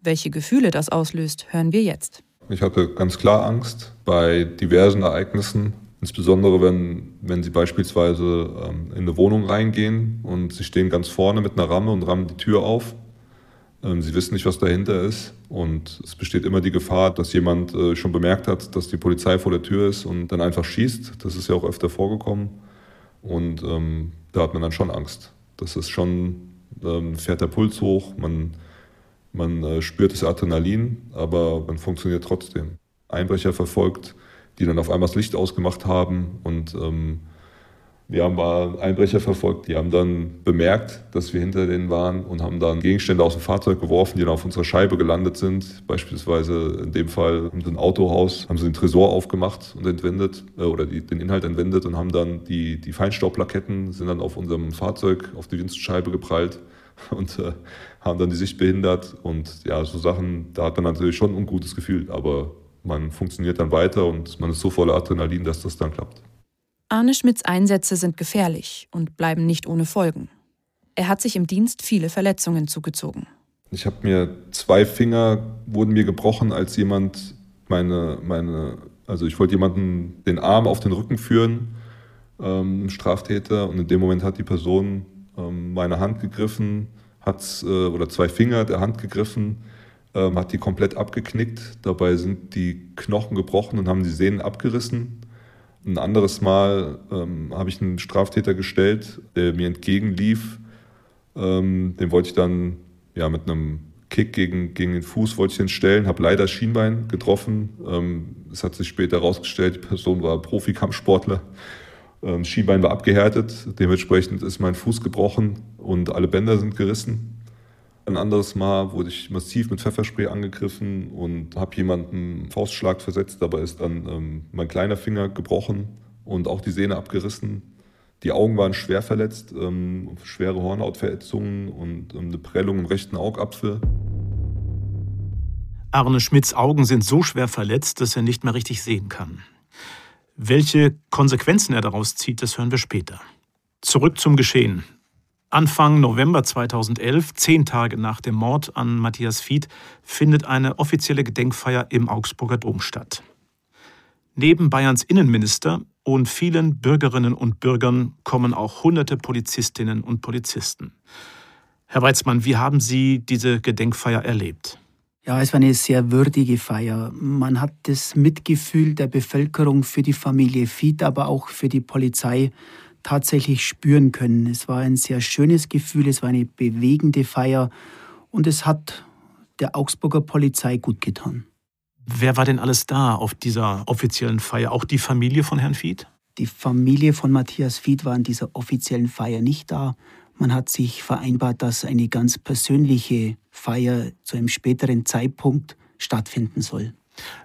Welche Gefühle das auslöst, hören wir jetzt. Ich hatte ganz klar Angst bei diversen Ereignissen, insbesondere wenn, wenn Sie beispielsweise ähm, in eine Wohnung reingehen und Sie stehen ganz vorne mit einer Ramme und rammen die Tür auf. Ähm, Sie wissen nicht, was dahinter ist und es besteht immer die Gefahr, dass jemand äh, schon bemerkt hat, dass die Polizei vor der Tür ist und dann einfach schießt. Das ist ja auch öfter vorgekommen und ähm, da hat man dann schon Angst. Das ist schon, ähm, fährt der Puls hoch, man man äh, spürt das Adrenalin, aber man funktioniert trotzdem. Einbrecher verfolgt, die dann auf einmal das Licht ausgemacht haben und ähm, wir haben Einbrecher verfolgt, die haben dann bemerkt, dass wir hinter denen waren und haben dann Gegenstände aus dem Fahrzeug geworfen, die dann auf unserer Scheibe gelandet sind. Beispielsweise in dem Fall haben sie ein Autohaus, haben sie den Tresor aufgemacht und entwendet äh, oder die, den Inhalt entwendet und haben dann die, die Feinstaubplaketten sind dann auf unserem Fahrzeug auf die Windschutzscheibe geprallt und äh, haben dann die Sicht behindert. Und ja, so Sachen, da hat man natürlich schon ein ungutes Gefühl, aber man funktioniert dann weiter und man ist so voller Adrenalin, dass das dann klappt. Arne Schmidts Einsätze sind gefährlich und bleiben nicht ohne Folgen. Er hat sich im Dienst viele Verletzungen zugezogen. Ich habe mir zwei Finger wurden mir gebrochen, als jemand meine, meine also ich wollte jemanden den Arm auf den Rücken führen, ähm, Straftäter, und in dem Moment hat die Person ähm, meine Hand gegriffen, hat äh, oder zwei Finger der Hand gegriffen, ähm, hat die komplett abgeknickt. Dabei sind die Knochen gebrochen und haben die Sehnen abgerissen. Ein anderes Mal ähm, habe ich einen Straftäter gestellt, der mir entgegenlief. Ähm, den wollte ich dann ja, mit einem Kick gegen, gegen den Fuß wollte ich stellen, habe leider Schienbein getroffen. Ähm, es hat sich später herausgestellt, die Person war Profikampfsportler. Ähm, Schienbein war abgehärtet, dementsprechend ist mein Fuß gebrochen und alle Bänder sind gerissen. Ein anderes Mal wurde ich massiv mit Pfefferspray angegriffen und habe jemanden Faustschlag versetzt. Dabei ist dann ähm, mein kleiner Finger gebrochen und auch die Sehne abgerissen. Die Augen waren schwer verletzt, ähm, schwere Hornhautverätzungen und ähm, eine Prellung im rechten Augapfel. Arne Schmidts Augen sind so schwer verletzt, dass er nicht mehr richtig sehen kann. Welche Konsequenzen er daraus zieht, das hören wir später. Zurück zum Geschehen. Anfang November 2011, zehn Tage nach dem Mord an Matthias Fied, findet eine offizielle Gedenkfeier im Augsburger Dom statt. Neben Bayerns Innenminister und vielen Bürgerinnen und Bürgern kommen auch hunderte Polizistinnen und Polizisten. Herr Weizmann, wie haben Sie diese Gedenkfeier erlebt? Ja, es war eine sehr würdige Feier. Man hat das Mitgefühl der Bevölkerung für die Familie Fied, aber auch für die Polizei tatsächlich spüren können. Es war ein sehr schönes Gefühl, es war eine bewegende Feier und es hat der Augsburger Polizei gut getan. Wer war denn alles da auf dieser offiziellen Feier? Auch die Familie von Herrn Fied? Die Familie von Matthias Fied war an dieser offiziellen Feier nicht da. Man hat sich vereinbart, dass eine ganz persönliche Feier zu einem späteren Zeitpunkt stattfinden soll.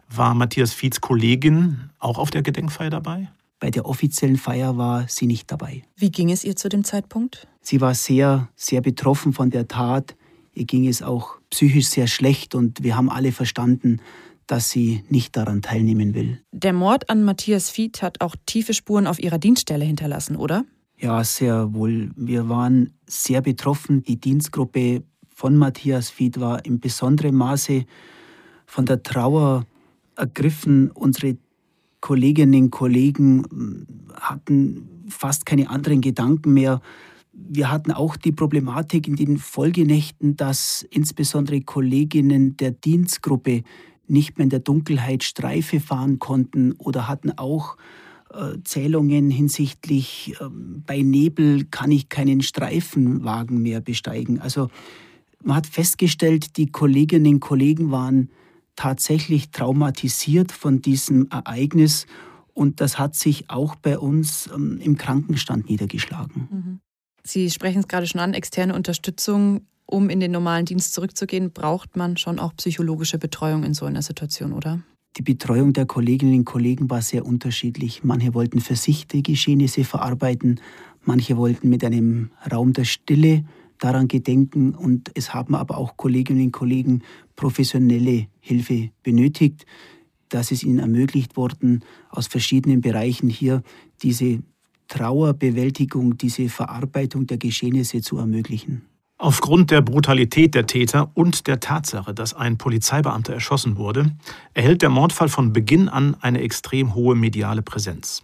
War Matthias Fieds Kollegin auch auf der Gedenkfeier dabei? Bei der offiziellen Feier war sie nicht dabei. Wie ging es ihr zu dem Zeitpunkt? Sie war sehr, sehr betroffen von der Tat. Ihr ging es auch psychisch sehr schlecht und wir haben alle verstanden, dass sie nicht daran teilnehmen will. Der Mord an Matthias Fied hat auch tiefe Spuren auf ihrer Dienststelle hinterlassen, oder? Ja, sehr wohl. Wir waren sehr betroffen. Die Dienstgruppe von Matthias Fied war in besonderem Maße von der Trauer ergriffen. Unsere Kolleginnen und Kollegen hm, hatten fast keine anderen Gedanken mehr. Wir hatten auch die Problematik in den Folgenächten, dass insbesondere Kolleginnen der Dienstgruppe nicht mehr in der Dunkelheit Streife fahren konnten oder hatten auch Zählungen hinsichtlich äh, bei Nebel kann ich keinen Streifenwagen mehr besteigen. Also man hat festgestellt, die Kolleginnen und Kollegen waren tatsächlich traumatisiert von diesem Ereignis und das hat sich auch bei uns ähm, im Krankenstand niedergeschlagen. Mhm. Sie sprechen es gerade schon an, externe Unterstützung. Um in den normalen Dienst zurückzugehen, braucht man schon auch psychologische Betreuung in so einer Situation, oder? Die Betreuung der Kolleginnen und Kollegen war sehr unterschiedlich. Manche wollten für sich die Geschehnisse verarbeiten, manche wollten mit einem Raum der Stille daran gedenken und es haben aber auch Kolleginnen und Kollegen professionelle Hilfe benötigt. Das ist ihnen ermöglicht worden, aus verschiedenen Bereichen hier diese Trauerbewältigung, diese Verarbeitung der Geschehnisse zu ermöglichen. Aufgrund der Brutalität der Täter und der Tatsache, dass ein Polizeibeamter erschossen wurde, erhält der Mordfall von Beginn an eine extrem hohe mediale Präsenz.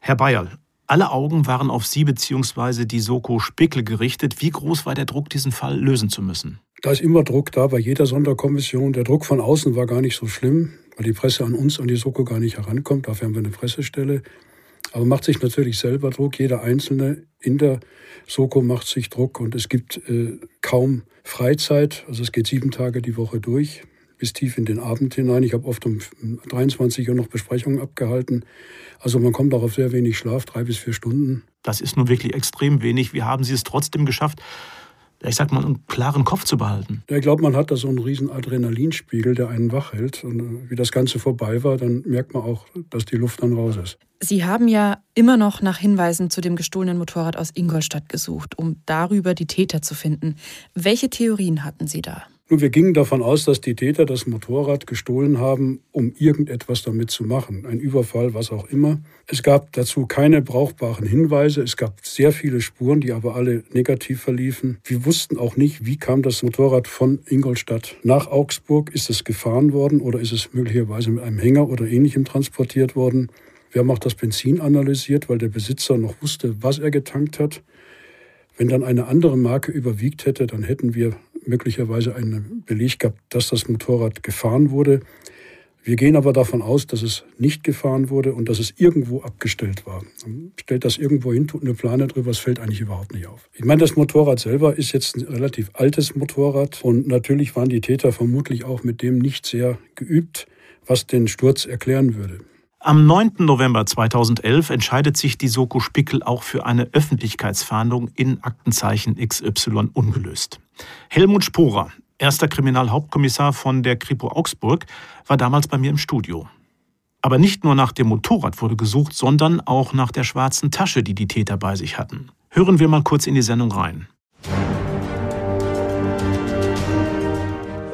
Herr Bayerl, alle Augen waren auf Sie bzw. die Soko Spickel gerichtet. Wie groß war der Druck, diesen Fall lösen zu müssen? Da ist immer Druck da bei jeder Sonderkommission. Der Druck von außen war gar nicht so schlimm, weil die Presse an uns, an die Soko gar nicht herankommt. Dafür haben wir eine Pressestelle. Aber macht sich natürlich selber Druck. Jeder Einzelne in der Soko macht sich Druck und es gibt äh, kaum Freizeit. Also es geht sieben Tage die Woche durch, bis tief in den Abend hinein. Ich habe oft um 23 Uhr noch Besprechungen abgehalten. Also man kommt auch auf sehr wenig Schlaf, drei bis vier Stunden. Das ist nun wirklich extrem wenig. Wie haben Sie es trotzdem geschafft, ich sag mal, einen klaren Kopf zu behalten. Ja, ich glaube, man hat da so einen riesen Adrenalinspiegel, der einen wach hält. Und äh, wie das Ganze vorbei war, dann merkt man auch, dass die Luft dann raus ist. Sie haben ja immer noch nach Hinweisen zu dem gestohlenen Motorrad aus Ingolstadt gesucht, um darüber die Täter zu finden. Welche Theorien hatten Sie da? Nun, wir gingen davon aus, dass die Täter das Motorrad gestohlen haben, um irgendetwas damit zu machen. Ein Überfall, was auch immer. Es gab dazu keine brauchbaren Hinweise. Es gab sehr viele Spuren, die aber alle negativ verliefen. Wir wussten auch nicht, wie kam das Motorrad von Ingolstadt nach Augsburg. Ist es gefahren worden oder ist es möglicherweise mit einem Hänger oder ähnlichem transportiert worden? Wir haben auch das Benzin analysiert, weil der Besitzer noch wusste, was er getankt hat. Wenn dann eine andere Marke überwiegt hätte, dann hätten wir möglicherweise einen Beleg gehabt, dass das Motorrad gefahren wurde. Wir gehen aber davon aus, dass es nicht gefahren wurde und dass es irgendwo abgestellt war. Man stellt das irgendwo hin, tut eine Plane drüber, es fällt eigentlich überhaupt nicht auf. Ich meine, das Motorrad selber ist jetzt ein relativ altes Motorrad und natürlich waren die Täter vermutlich auch mit dem nicht sehr geübt, was den Sturz erklären würde. Am 9. November 2011 entscheidet sich die Soko Spickel auch für eine Öffentlichkeitsfahndung in Aktenzeichen XY ungelöst. Helmut Sporer, erster Kriminalhauptkommissar von der Kripo Augsburg, war damals bei mir im Studio. Aber nicht nur nach dem Motorrad wurde gesucht, sondern auch nach der schwarzen Tasche, die die Täter bei sich hatten. Hören wir mal kurz in die Sendung rein.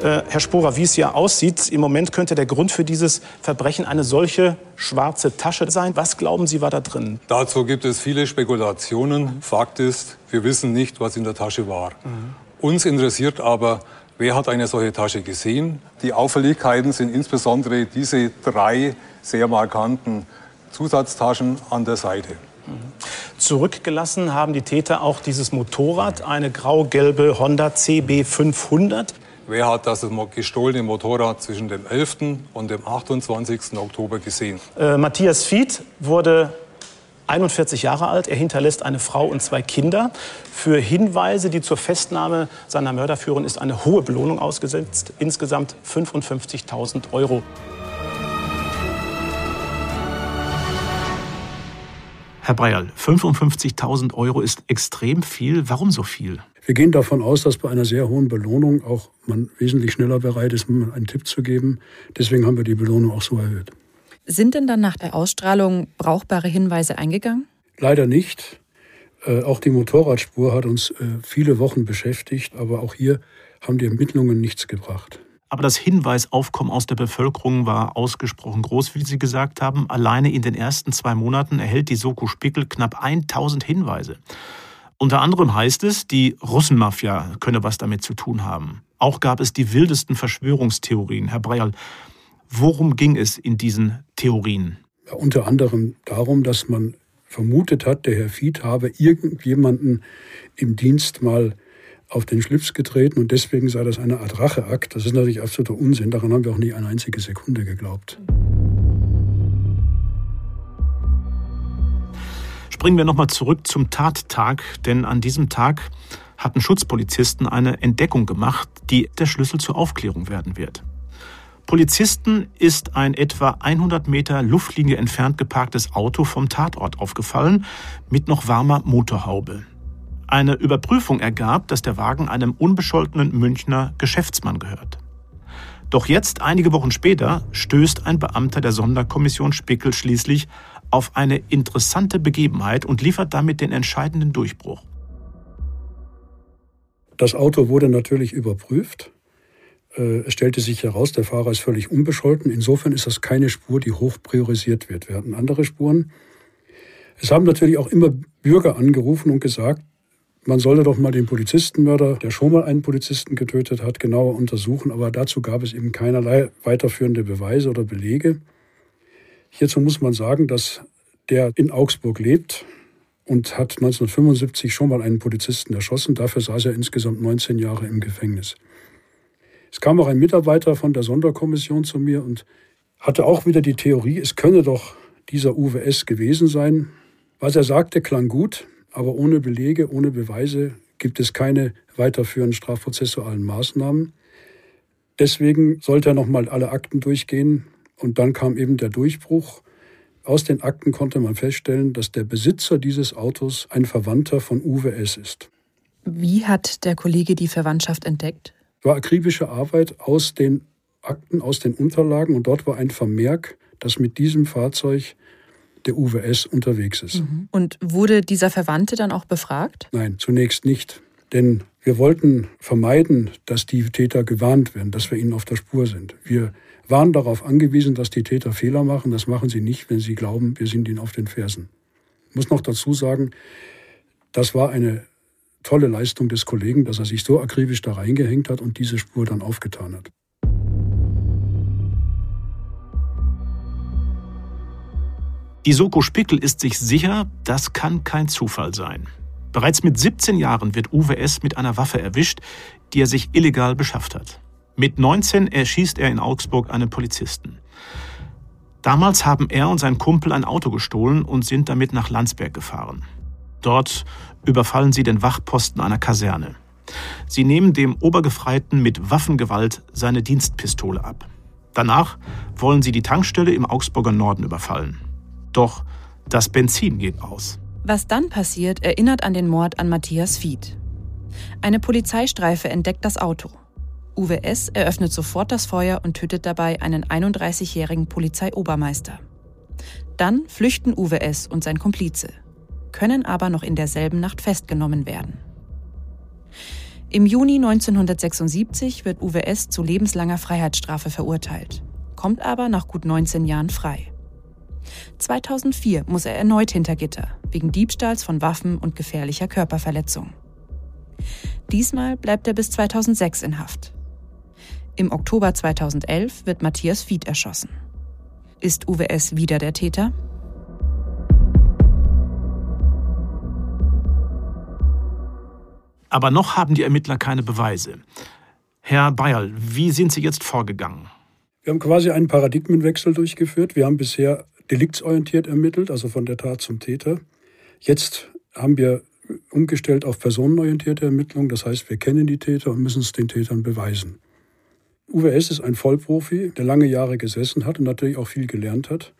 Äh, Herr Sporer, wie es hier aussieht, im Moment könnte der Grund für dieses Verbrechen eine solche schwarze Tasche sein. Was glauben Sie, war da drin? Dazu gibt es viele Spekulationen. Fakt ist, wir wissen nicht, was in der Tasche war. Mhm. Uns interessiert aber, wer hat eine solche Tasche gesehen. Die Auffälligkeiten sind insbesondere diese drei sehr markanten Zusatztaschen an der Seite. Mhm. Zurückgelassen haben die Täter auch dieses Motorrad, eine grau-gelbe Honda CB 500. Wer hat das gestohlene Motorrad zwischen dem 11. und dem 28. Oktober gesehen? Äh, Matthias Fied wurde 41 Jahre alt. Er hinterlässt eine Frau und zwei Kinder. Für Hinweise, die zur Festnahme seiner Mörder führen, ist eine hohe Belohnung ausgesetzt. Insgesamt 55.000 Euro. Herr Breierl, 55.000 Euro ist extrem viel. Warum so viel? Wir gehen davon aus, dass bei einer sehr hohen Belohnung auch man wesentlich schneller bereit ist, einen Tipp zu geben. Deswegen haben wir die Belohnung auch so erhöht. Sind denn dann nach der Ausstrahlung brauchbare Hinweise eingegangen? Leider nicht. Äh, auch die Motorradspur hat uns äh, viele Wochen beschäftigt, aber auch hier haben die Ermittlungen nichts gebracht. Aber das Hinweisaufkommen aus der Bevölkerung war ausgesprochen groß, wie Sie gesagt haben. Alleine in den ersten zwei Monaten erhält die Soko Spickel knapp 1000 Hinweise. Unter anderem heißt es, die Russenmafia könne was damit zu tun haben. Auch gab es die wildesten Verschwörungstheorien. Herr Breyal, worum ging es in diesen Theorien? Ja, unter anderem darum, dass man vermutet hat, der Herr Fied habe irgendjemanden im Dienst mal auf den Schlips getreten und deswegen sei das eine Art Racheakt. Das ist natürlich absoluter Unsinn. Daran haben wir auch nie eine einzige Sekunde geglaubt. Springen wir nochmal zurück zum Tattag, denn an diesem Tag hatten Schutzpolizisten eine Entdeckung gemacht, die der Schlüssel zur Aufklärung werden wird. Polizisten ist ein etwa 100 Meter Luftlinie entfernt geparktes Auto vom Tatort aufgefallen mit noch warmer Motorhaube. Eine Überprüfung ergab, dass der Wagen einem unbescholtenen Münchner Geschäftsmann gehört. Doch jetzt, einige Wochen später, stößt ein Beamter der Sonderkommission Spickel schließlich auf eine interessante Begebenheit und liefert damit den entscheidenden Durchbruch. Das Auto wurde natürlich überprüft. Äh, es stellte sich heraus, der Fahrer ist völlig unbescholten. Insofern ist das keine Spur, die hoch priorisiert wird. Wir hatten andere Spuren. Es haben natürlich auch immer Bürger angerufen und gesagt, man sollte doch mal den Polizistenmörder, der schon mal einen Polizisten getötet hat, genauer untersuchen. Aber dazu gab es eben keinerlei weiterführende Beweise oder Belege. Hierzu muss man sagen, dass der in Augsburg lebt und hat 1975 schon mal einen Polizisten erschossen. Dafür saß er insgesamt 19 Jahre im Gefängnis. Es kam auch ein Mitarbeiter von der Sonderkommission zu mir und hatte auch wieder die Theorie, es könne doch dieser UWS gewesen sein. Was er sagte, klang gut. Aber ohne Belege, ohne Beweise gibt es keine weiterführenden strafprozessualen Maßnahmen. Deswegen sollte er nochmal alle Akten durchgehen. Und dann kam eben der Durchbruch. Aus den Akten konnte man feststellen, dass der Besitzer dieses Autos ein Verwandter von Uwe S. ist. Wie hat der Kollege die Verwandtschaft entdeckt? Es war akribische Arbeit aus den Akten, aus den Unterlagen und dort war ein Vermerk, dass mit diesem Fahrzeug der UWS unterwegs ist. Mhm. Und wurde dieser Verwandte dann auch befragt? Nein, zunächst nicht. Denn wir wollten vermeiden, dass die Täter gewarnt werden, dass wir ihnen auf der Spur sind. Wir waren darauf angewiesen, dass die Täter Fehler machen. Das machen sie nicht, wenn sie glauben, wir sind ihnen auf den Fersen. Ich muss noch dazu sagen, das war eine tolle Leistung des Kollegen, dass er sich so akribisch da reingehängt hat und diese Spur dann aufgetan hat. Die Soko Spickel ist sich sicher, das kann kein Zufall sein. Bereits mit 17 Jahren wird Uwe S. mit einer Waffe erwischt, die er sich illegal beschafft hat. Mit 19 erschießt er in Augsburg einen Polizisten. Damals haben er und sein Kumpel ein Auto gestohlen und sind damit nach Landsberg gefahren. Dort überfallen sie den Wachposten einer Kaserne. Sie nehmen dem Obergefreiten mit Waffengewalt seine Dienstpistole ab. Danach wollen sie die Tankstelle im Augsburger Norden überfallen. Doch das Benzin geht aus. Was dann passiert, erinnert an den Mord an Matthias Fied. Eine Polizeistreife entdeckt das Auto. Uwe S. eröffnet sofort das Feuer und tötet dabei einen 31-jährigen Polizeiobermeister. Dann flüchten Uwe S. und sein Komplize, können aber noch in derselben Nacht festgenommen werden. Im Juni 1976 wird Uwe S. zu lebenslanger Freiheitsstrafe verurteilt, kommt aber nach gut 19 Jahren frei. 2004 muss er erneut hinter Gitter, wegen Diebstahls von Waffen und gefährlicher Körperverletzung. Diesmal bleibt er bis 2006 in Haft. Im Oktober 2011 wird Matthias Fied erschossen. Ist Uwe S. wieder der Täter? Aber noch haben die Ermittler keine Beweise. Herr Bayerl, wie sind Sie jetzt vorgegangen? Wir haben quasi einen Paradigmenwechsel durchgeführt. Wir haben bisher deliktsorientiert ermittelt, also von der Tat zum Täter. Jetzt haben wir umgestellt auf personenorientierte Ermittlung. Das heißt, wir kennen die Täter und müssen es den Tätern beweisen. Uwe S. ist ein Vollprofi, der lange Jahre gesessen hat und natürlich auch viel gelernt hat.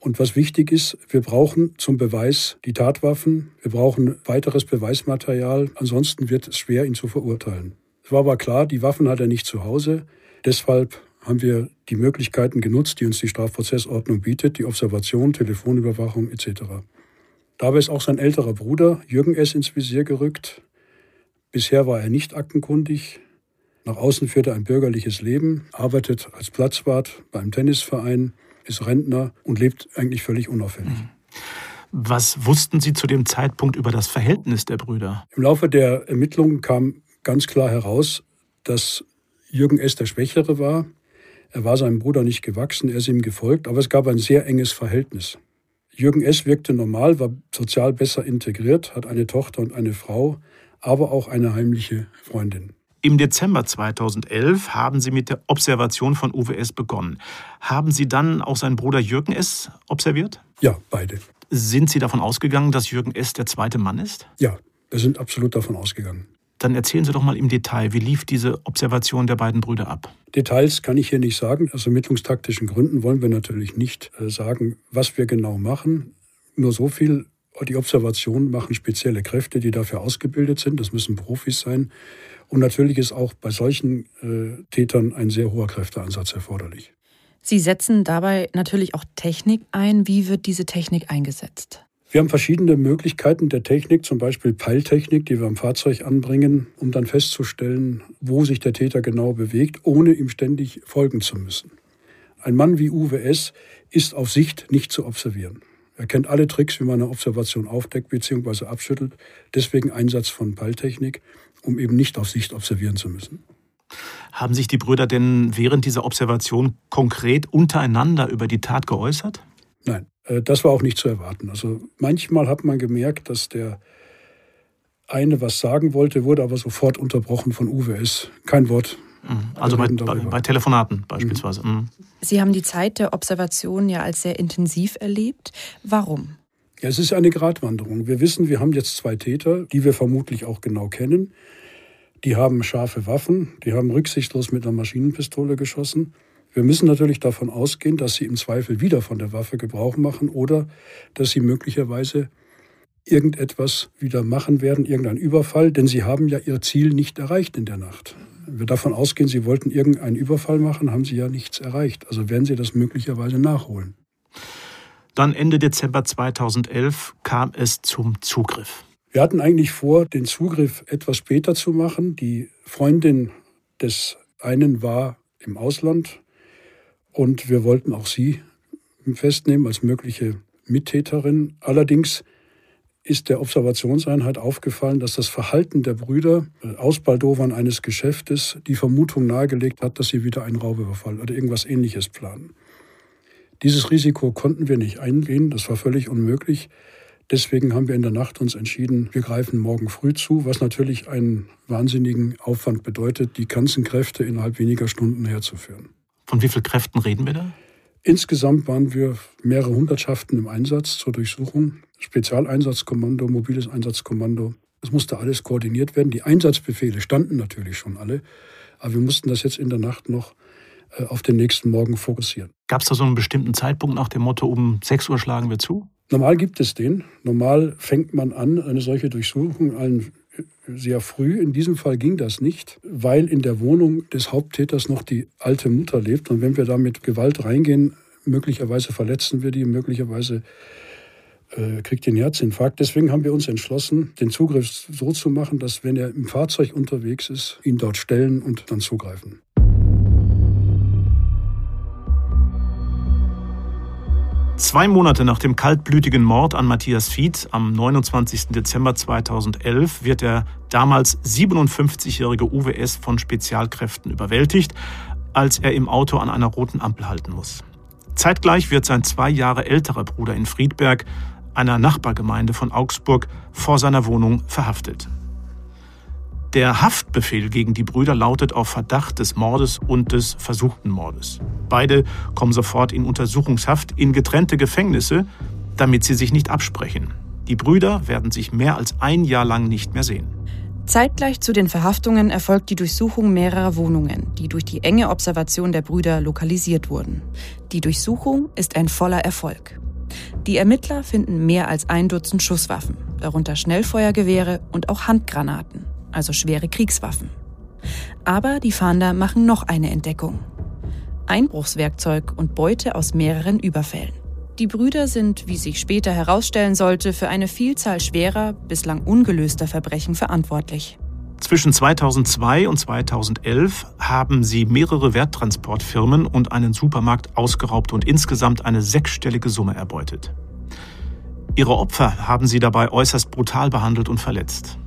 Und was wichtig ist, wir brauchen zum Beweis die Tatwaffen, wir brauchen weiteres Beweismaterial, ansonsten wird es schwer, ihn zu verurteilen. Es war aber klar, die Waffen hat er nicht zu Hause. Deshalb haben wir die Möglichkeiten genutzt, die uns die Strafprozessordnung bietet, die Observation, Telefonüberwachung etc. Dabei ist auch sein älterer Bruder Jürgen S. ins Visier gerückt. Bisher war er nicht aktenkundig. Nach außen führt er ein bürgerliches Leben, arbeitet als Platzwart beim Tennisverein, ist Rentner und lebt eigentlich völlig unauffällig. Mhm. Was wussten Sie zu dem Zeitpunkt über das Verhältnis der Brüder? Im Laufe der Ermittlungen kam ganz klar heraus, dass Jürgen S. der Schwächere war. Er war seinem Bruder nicht gewachsen, er ist ihm gefolgt, aber es gab ein sehr enges Verhältnis. Jürgen S. wirkte normal, war sozial besser integriert, hat eine Tochter und eine Frau, aber auch eine heimliche Freundin. Im Dezember 2011 haben Sie mit der Observation von Uwe S. begonnen. Haben Sie dann auch seinen Bruder Jürgen S. observiert? Ja, beide. Sind Sie davon ausgegangen, dass Jürgen S. der zweite Mann ist? Ja, wir sind absolut davon ausgegangen. Dann erzählen Sie doch mal im Detail, wie lief diese Observation der beiden Brüder ab? Details kann ich hier nicht sagen. Aus ermittlungstaktischen Gründen wollen wir natürlich nicht äh, sagen, was wir genau machen. Nur so viel, die Observation machen spezielle Kräfte, die dafür ausgebildet sind. Das müssen Profis sein. Und natürlich ist auch bei solchen äh, Tätern ein sehr hoher Kräfteeinsatz erforderlich. Sie setzen dabei natürlich auch Technik ein. Wie wird diese Technik eingesetzt? Wir haben verschiedene Möglichkeiten der Technik, zum Beispiel Peiltechnik, die wir am Fahrzeug anbringen, um dann festzustellen, wo sich der Täter genau bewegt, ohne ihm ständig folgen zu müssen. Ein Mann wie Uwe S. ist auf Sicht nicht zu observieren. Er kennt alle Tricks, wie man eine Observation aufdeckt bzw. abschüttelt. Deswegen Einsatz von Peiltechnik, um eben nicht auf Sicht observieren zu müssen. Haben sich die Brüder denn während dieser Observation konkret untereinander über die Tat geäußert? Nein. Äh, das war auch nicht zu erwarten. Also manchmal hat man gemerkt, dass der eine was sagen wollte, wurde aber sofort unterbrochen von Uwe S. Kein Wort. Mhm. Also bei, bei, bei, Telefonaten beispielsweise. Mhm. mhm. Sie haben die Zeit der Observation ja als sehr intensiv erlebt. Warum? Ja, es ist eine Gratwanderung. Wir wissen, wir haben jetzt zwei Täter, die wir vermutlich auch genau kennen. Die haben scharfe Waffen, die haben rücksichtslos mit einer Maschinenpistole geschossen. Wir müssen natürlich davon ausgehen, dass sie im Zweifel wieder von der Waffe Gebrauch machen oder dass sie möglicherweise irgendetwas wieder machen werden, irgendein Überfall, denn sie haben ja ihr Ziel nicht erreicht in der Nacht. Wenn wir davon ausgehen, sie wollten irgendeinen Überfall machen, haben sie ja nichts erreicht. Also werden sie das möglicherweise nachholen. Dann Ende Dezember 2011 kam es zum Zugriff. Wir hatten eigentlich vor, den Zugriff etwas später zu machen. Die Freundin des einen war im Ausland und wir wollten auch sie festnehmen als mögliche Mittäterin. Allerdings ist der Observationseinheit aufgefallen, dass das Verhalten der Brüder, äh, Ausbaldowern eines Geschäftes, die Vermutung nahegelegt hat, dass sie wieder einen Raubüberfall oder irgendwas Ähnliches planen. Dieses Risiko konnten wir nicht eingehen, das war völlig unmöglich. Deswegen haben wir in der Nacht uns entschieden, wir greifen morgen früh zu, was natürlich einen wahnsinnigen Aufwand bedeutet, die ganzen Kräfte innerhalb weniger Stunden herzuführen. Von wie vielen Kräften reden wir da? Insgesamt waren wir mehrere Hundertschaften im Einsatz zur Durchsuchung. Spezialeinsatzkommando, mobiles Einsatzkommando. Es musste alles koordiniert werden. Die Einsatzbefehle standen natürlich schon alle, aber wir mussten das jetzt in der Nacht noch auf den nächsten Morgen fokussieren. Gab es da so einen bestimmten Zeitpunkt nach dem Motto, um 6 Uhr schlagen wir zu? Normal gibt es den. Normal fängt man an, eine solche Durchsuchung allen sehr früh. In diesem Fall ging das nicht, weil in der Wohnung des Haupttäters noch die alte Mutter lebt. Und wenn wir da mit Gewalt reingehen, möglicherweise verletzen wir die, möglicherweise äh, kriegt den Herzinfarkt. Deswegen haben wir uns entschlossen, den Zugriff so zu machen, dass wenn er im Fahrzeug unterwegs ist, ihn dort stellen und dann zugreifen. Zwei Monate nach dem kaltblütigen Mord an Matthias Fied am 29. Dezember 2011 wird der damals 57-jährige Uwe S. von Spezialkräften überwältigt, als er im Auto an einer roten Ampel halten muss. Zeitgleich wird sein zwei Jahre älterer Bruder in Friedberg, einer Nachbargemeinde von Augsburg, vor seiner Wohnung verhaftet. Der Haftbefehl gegen die Brüder lautet auf Verdacht des Mordes und des versuchten Mordes. Beide kommen sofort in Untersuchungshaft in getrennte Gefängnisse, damit sie sich nicht absprechen. Die Brüder werden sich mehr als ein Jahr lang nicht mehr sehen. Zeitgleich zu den Verhaftungen erfolgt die Durchsuchung mehrerer Wohnungen, die durch die enge Observation der Brüder lokalisiert wurden. Die Durchsuchung ist ein voller Erfolg. Die Ermittler finden mehr als ein Dutzend Schusswaffen, darunter Schnellfeuergewehre und auch Handgranaten also schwere Kriegswaffen. Aber die Fahnder machen noch eine Entdeckung. Einbruchswerkzeug und Beute aus mehreren Überfällen. Die Brüder sind, wie sich später herausstellen sollte, für eine Vielzahl schwerer, bislang ungelöster Verbrechen verantwortlich. Zwischen 2002 und 2011 haben sie mehrere Werttransportfirmen und einen Supermarkt ausgeraubt und insgesamt eine sechsstellige Summe erbeutet. Ihre Opfer haben sie dabei äußerst brutal behandelt und verletzt.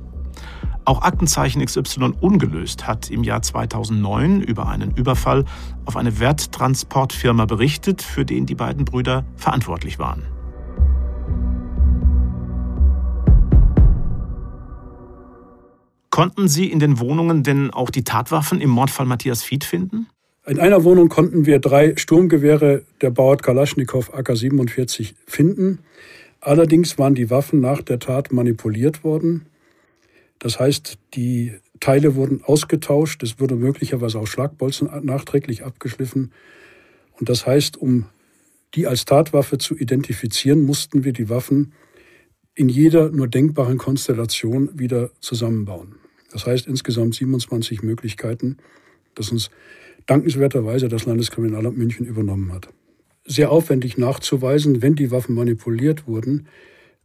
Auch Aktenzeichen XY ungelöst hat im Jahr 2009 über einen Überfall auf eine Werttransportfirma berichtet, für den die beiden Brüder verantwortlich waren. Konnten Sie in den Wohnungen denn auch die Tatwaffen im Mordfall Matthias Fied finden? In einer Wohnung konnten wir drei Sturmgewehre der Bauart Kalaschnikow AK-47 finden. Allerdings waren die Waffen nach der Tat manipuliert worden. Das heißt, die Teile wurden ausgetauscht, es wurde möglicherweise auch Schlagbolzen nachträglich abgeschliffen. Und das heißt, um die als Tatwaffe zu identifizieren, mussten wir die Waffen in jeder nur denkbaren Konstellation wieder zusammenbauen. Das heißt insgesamt 27 Möglichkeiten, das uns dankenswerterweise das Landeskriminalamt München übernommen hat. Sehr aufwendig nachzuweisen, wenn die Waffen manipuliert wurden,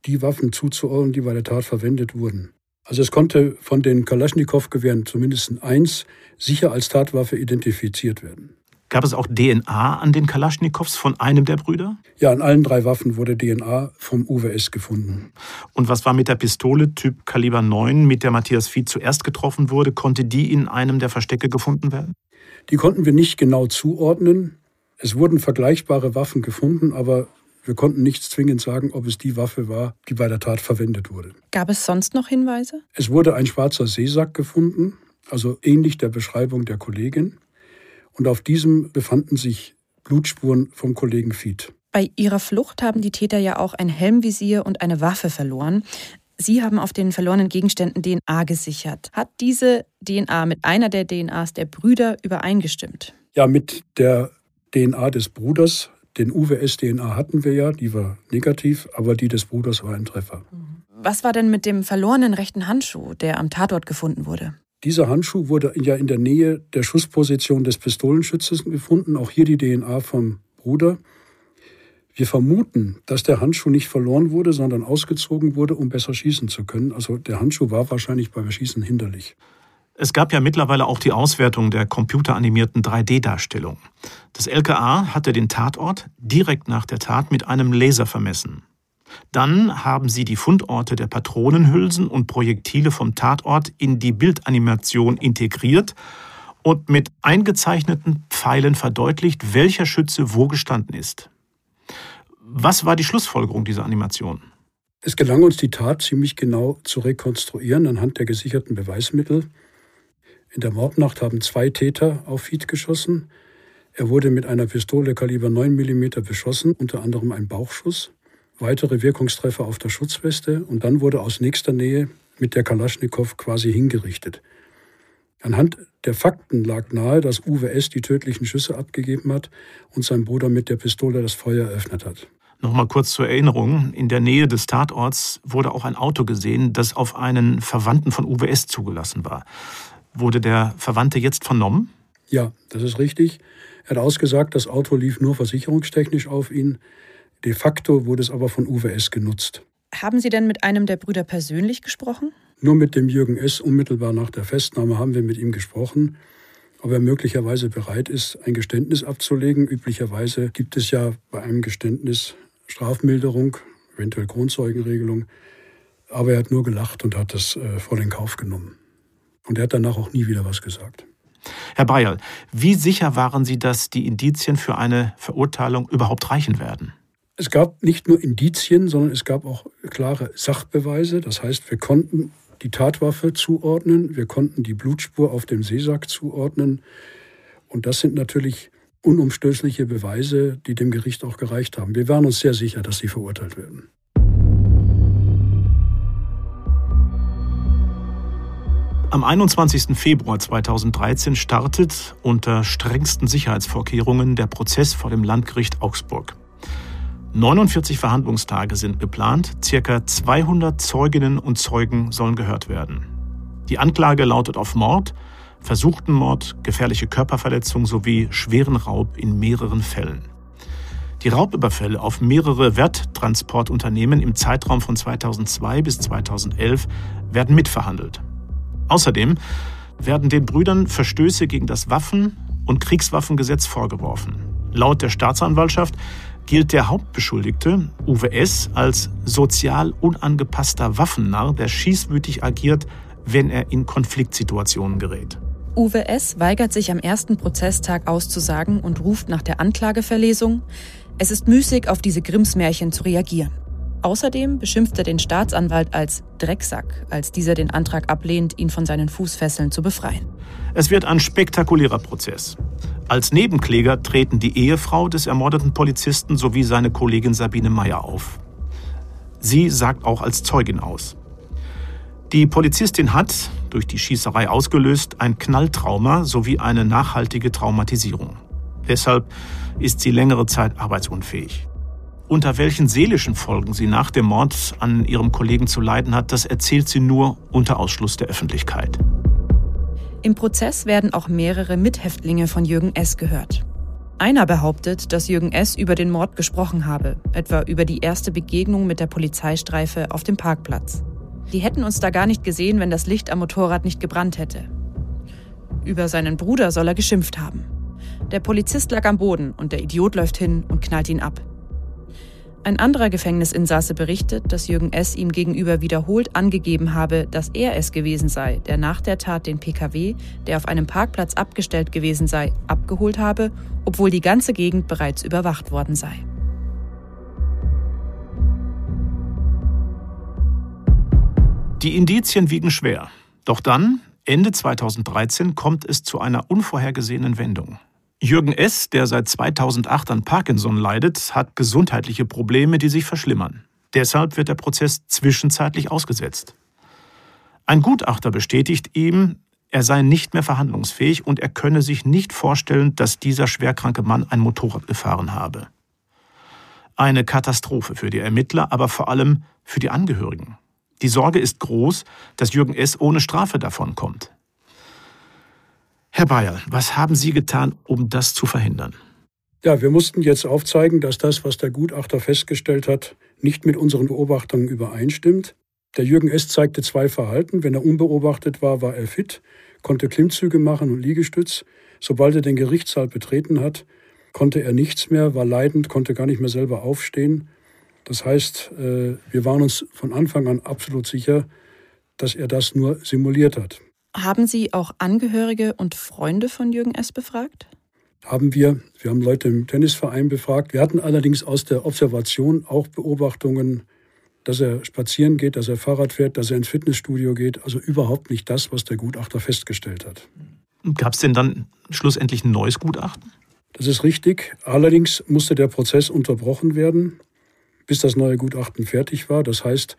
die Waffen zuzuordnen, die bei der Tat verwendet wurden. Also es konnte von den Kalaschnikow-Gewehren zumindest eins sicher als Tatwaffe identifiziert werden. Gab es auch DNA an den Kalaschnikows von einem der Brüder? Ja, an allen drei Waffen wurde DNA vom UWS gefunden. Und was war mit der Pistole Typ Kaliber 9, mit der Matthias Fied zuerst getroffen wurde? Konnte die in einem der Verstecke gefunden werden? Die konnten wir nicht genau zuordnen. Es wurden vergleichbare Waffen gefunden, aber wir konnten nicht zwingend sagen, ob es die Waffe war, die bei der Tat verwendet wurde. Gab es sonst noch Hinweise? Es wurde ein schwarzer Seesack gefunden, also ähnlich der Beschreibung der Kollegin. Und auf diesem befanden sich Blutspuren vom Kollegen Fied. Bei ihrer Flucht haben die Täter ja auch ein Helmvisier und eine Waffe verloren. Sie haben auf den verlorenen Gegenständen DNA gesichert. Hat diese DNA mit einer der DNAs der Brüder übereingestimmt? Ja, mit der DNA des Bruders. Den UWS-DNA hatten wir ja, die war negativ, aber die des Bruders war ein Treffer. Was war denn mit dem verlorenen rechten Handschuh, der am Tatort gefunden wurde? Dieser Handschuh wurde ja in der Nähe der Schussposition des Pistolenschützes gefunden, auch hier die DNA vom Bruder. Wir vermuten, dass der Handschuh nicht verloren wurde, sondern ausgezogen wurde, um besser schießen zu können. Also der Handschuh war wahrscheinlich beim Schießen hinderlich. Es gab ja mittlerweile auch die Auswertung der computeranimierten 3D-Darstellung. Das LKA hatte den Tatort direkt nach der Tat mit einem Laser vermessen. Dann haben sie die Fundorte der Patronenhülsen und Projektile vom Tatort in die Bildanimation integriert und mit eingezeichneten Pfeilen verdeutlicht, welcher Schütze wo gestanden ist. Was war die Schlussfolgerung dieser Animation? Es gelang uns, die Tat ziemlich genau zu rekonstruieren anhand der gesicherten Beweismittel. In der Mordnacht haben zwei Täter auf Fied geschossen. Er wurde mit einer Pistole Kaliber 9 mm beschossen, unter anderem ein Bauchschuss weitere Wirkungstreffer auf der Schutzweste und dann wurde aus nächster Nähe mit der Kalaschnikow quasi hingerichtet. Anhand der Fakten lag nahe, dass UWS die tödlichen Schüsse abgegeben hat und sein Bruder mit der Pistole das Feuer eröffnet hat. Nochmal kurz zur Erinnerung. In der Nähe des Tatorts wurde auch ein Auto gesehen, das auf einen Verwandten von UWS zugelassen war. Wurde der Verwandte jetzt vernommen? Ja, das ist richtig. Er hat ausgesagt, das Auto lief nur versicherungstechnisch auf ihn. De facto wurde es aber von UWS genutzt. Haben Sie denn mit einem der Brüder persönlich gesprochen? Nur mit dem Jürgen S. unmittelbar nach der Festnahme haben wir mit ihm gesprochen, ob er möglicherweise bereit ist, ein Geständnis abzulegen. Üblicherweise gibt es ja bei einem Geständnis Strafmilderung, eventuell Kronzeugenregelung. Aber er hat nur gelacht und hat das äh, vor den Kauf genommen. Und er hat danach auch nie wieder was gesagt. Herr Bayerl, wie sicher waren Sie, dass die Indizien für eine Verurteilung überhaupt reichen werden? Es gab nicht nur Indizien, sondern es gab auch klare Sachbeweise. Das heißt, wir konnten die Tatwaffe zuordnen, wir konnten die Blutspur auf dem Seesack zuordnen. Und das sind natürlich unumstößliche Beweise, die dem Gericht auch gereicht haben. Wir waren uns sehr sicher, dass sie verurteilt werden. Am 21. Februar 2013 startet unter strengsten Sicherheitsvorkehrungen der Prozess vor dem Landgericht Augsburg. 49 Verhandlungstage sind geplant, circa 200 Zeuginnen und Zeugen sollen gehört werden. Die Anklage lautet auf Mord, versuchten Mord, gefährliche Körperverletzung sowie schweren Raub in mehreren Fällen. Die Raubüberfälle auf mehrere Werttransportunternehmen im Zeitraum von 2002 bis 2011 werden mitverhandelt. Außerdem werden den Brüdern Verstöße gegen das Waffen- und Kriegswaffengesetz vorgeworfen. Laut der Staatsanwaltschaft gilt der Hauptbeschuldigte, Uwe S., als sozial unangepasster Waffennarr, der schießwütig agiert, wenn er in Konfliktsituationen gerät. Uwe S. weigert sich am ersten Prozesstag auszusagen und ruft nach der Anklageverlesung. Es ist müßig, auf diese Grimms-Märchen zu reagieren. Außerdem beschimpft er den Staatsanwalt als Drecksack, als dieser den Antrag ablehnt, ihn von seinen Fußfesseln zu befreien. Es wird ein spektakulärer Prozess. Als Nebenkläger treten die Ehefrau des ermordeten Polizisten sowie seine Kollegin Sabine Meyer auf. Sie sagt auch als Zeugin aus. Die Polizistin hat, durch die Schießerei ausgelöst, ein Knalltrauma sowie eine nachhaltige Traumatisierung. Deshalb ist sie längere Zeit arbeitsunfähig. Unter welchen seelischen Folgen sie nach dem Mord an ihrem Kollegen zu leiden hat, das erzählt sie nur unter Ausschluss der Öffentlichkeit. Im Prozess werden auch mehrere Mithäftlinge von Jürgen S. gehört. Einer behauptet, dass Jürgen S. über den Mord gesprochen habe, etwa über die erste Begegnung mit der Polizeistreife auf dem Parkplatz. Die hätten uns da gar nicht gesehen, wenn das Licht am Motorrad nicht gebrannt hätte. Über seinen Bruder soll er geschimpft haben. Der Polizist lag am Boden und der Idiot läuft hin und knallt ihn ab. Ein anderer Gefängnisinsasse berichtet, dass Jürgen S. ihm gegenüber wiederholt angegeben habe, dass er es gewesen sei, der nach der Tat den Pkw, der auf einem Parkplatz abgestellt gewesen sei, abgeholt habe, obwohl die ganze Gegend bereits überwacht worden sei. Die Indizien wiegen schwer. Doch dann, Ende 2013, kommt es zu einer unvorhergesehenen Wendung. Jürgen S., der seit 2008 an Parkinson leidet, hat gesundheitliche Probleme, die sich verschlimmern. Deshalb wird der Prozess zwischenzeitlich ausgesetzt. Ein Gutachter bestätigt ihm, er sei nicht mehr verhandlungsfähig und er könne sich nicht vorstellen, dass dieser schwerkranke Mann ein Motorrad gefahren habe. Eine Katastrophe für die Ermittler, aber vor allem für die Angehörigen. Die Sorge ist groß, dass Jürgen S. ohne Strafe davonkommt. Herr Bayer, was haben Sie getan, um das zu verhindern? Ja, wir mussten jetzt aufzeigen, dass das, was der Gutachter festgestellt hat, nicht mit unseren Beobachtungen übereinstimmt. Der Jürgen S. zeigte zwei Verhalten. Wenn er unbeobachtet war, war er fit, konnte Klimmzüge machen und Liegestütz. Sobald er den Gerichtssaal betreten hat, konnte er nichts mehr, war leidend, konnte gar nicht mehr selber aufstehen. Das heißt, äh, wir waren uns von Anfang an absolut sicher, dass er das nur simuliert hat. Haben Sie auch Angehörige und Freunde von Jürgen S. befragt? Haben wir. Wir haben Leute im Tennisverein befragt. Wir hatten allerdings aus der Observation auch Beobachtungen, dass er spazieren geht, dass er Fahrrad fährt, dass er ins Fitnessstudio geht. Also überhaupt nicht das, was der Gutachter festgestellt hat. Gab es denn dann schlussendlich ein neues Gutachten? Das ist richtig. Allerdings musste der Prozess unterbrochen werden, bis das neue Gutachten fertig war. Das heißt,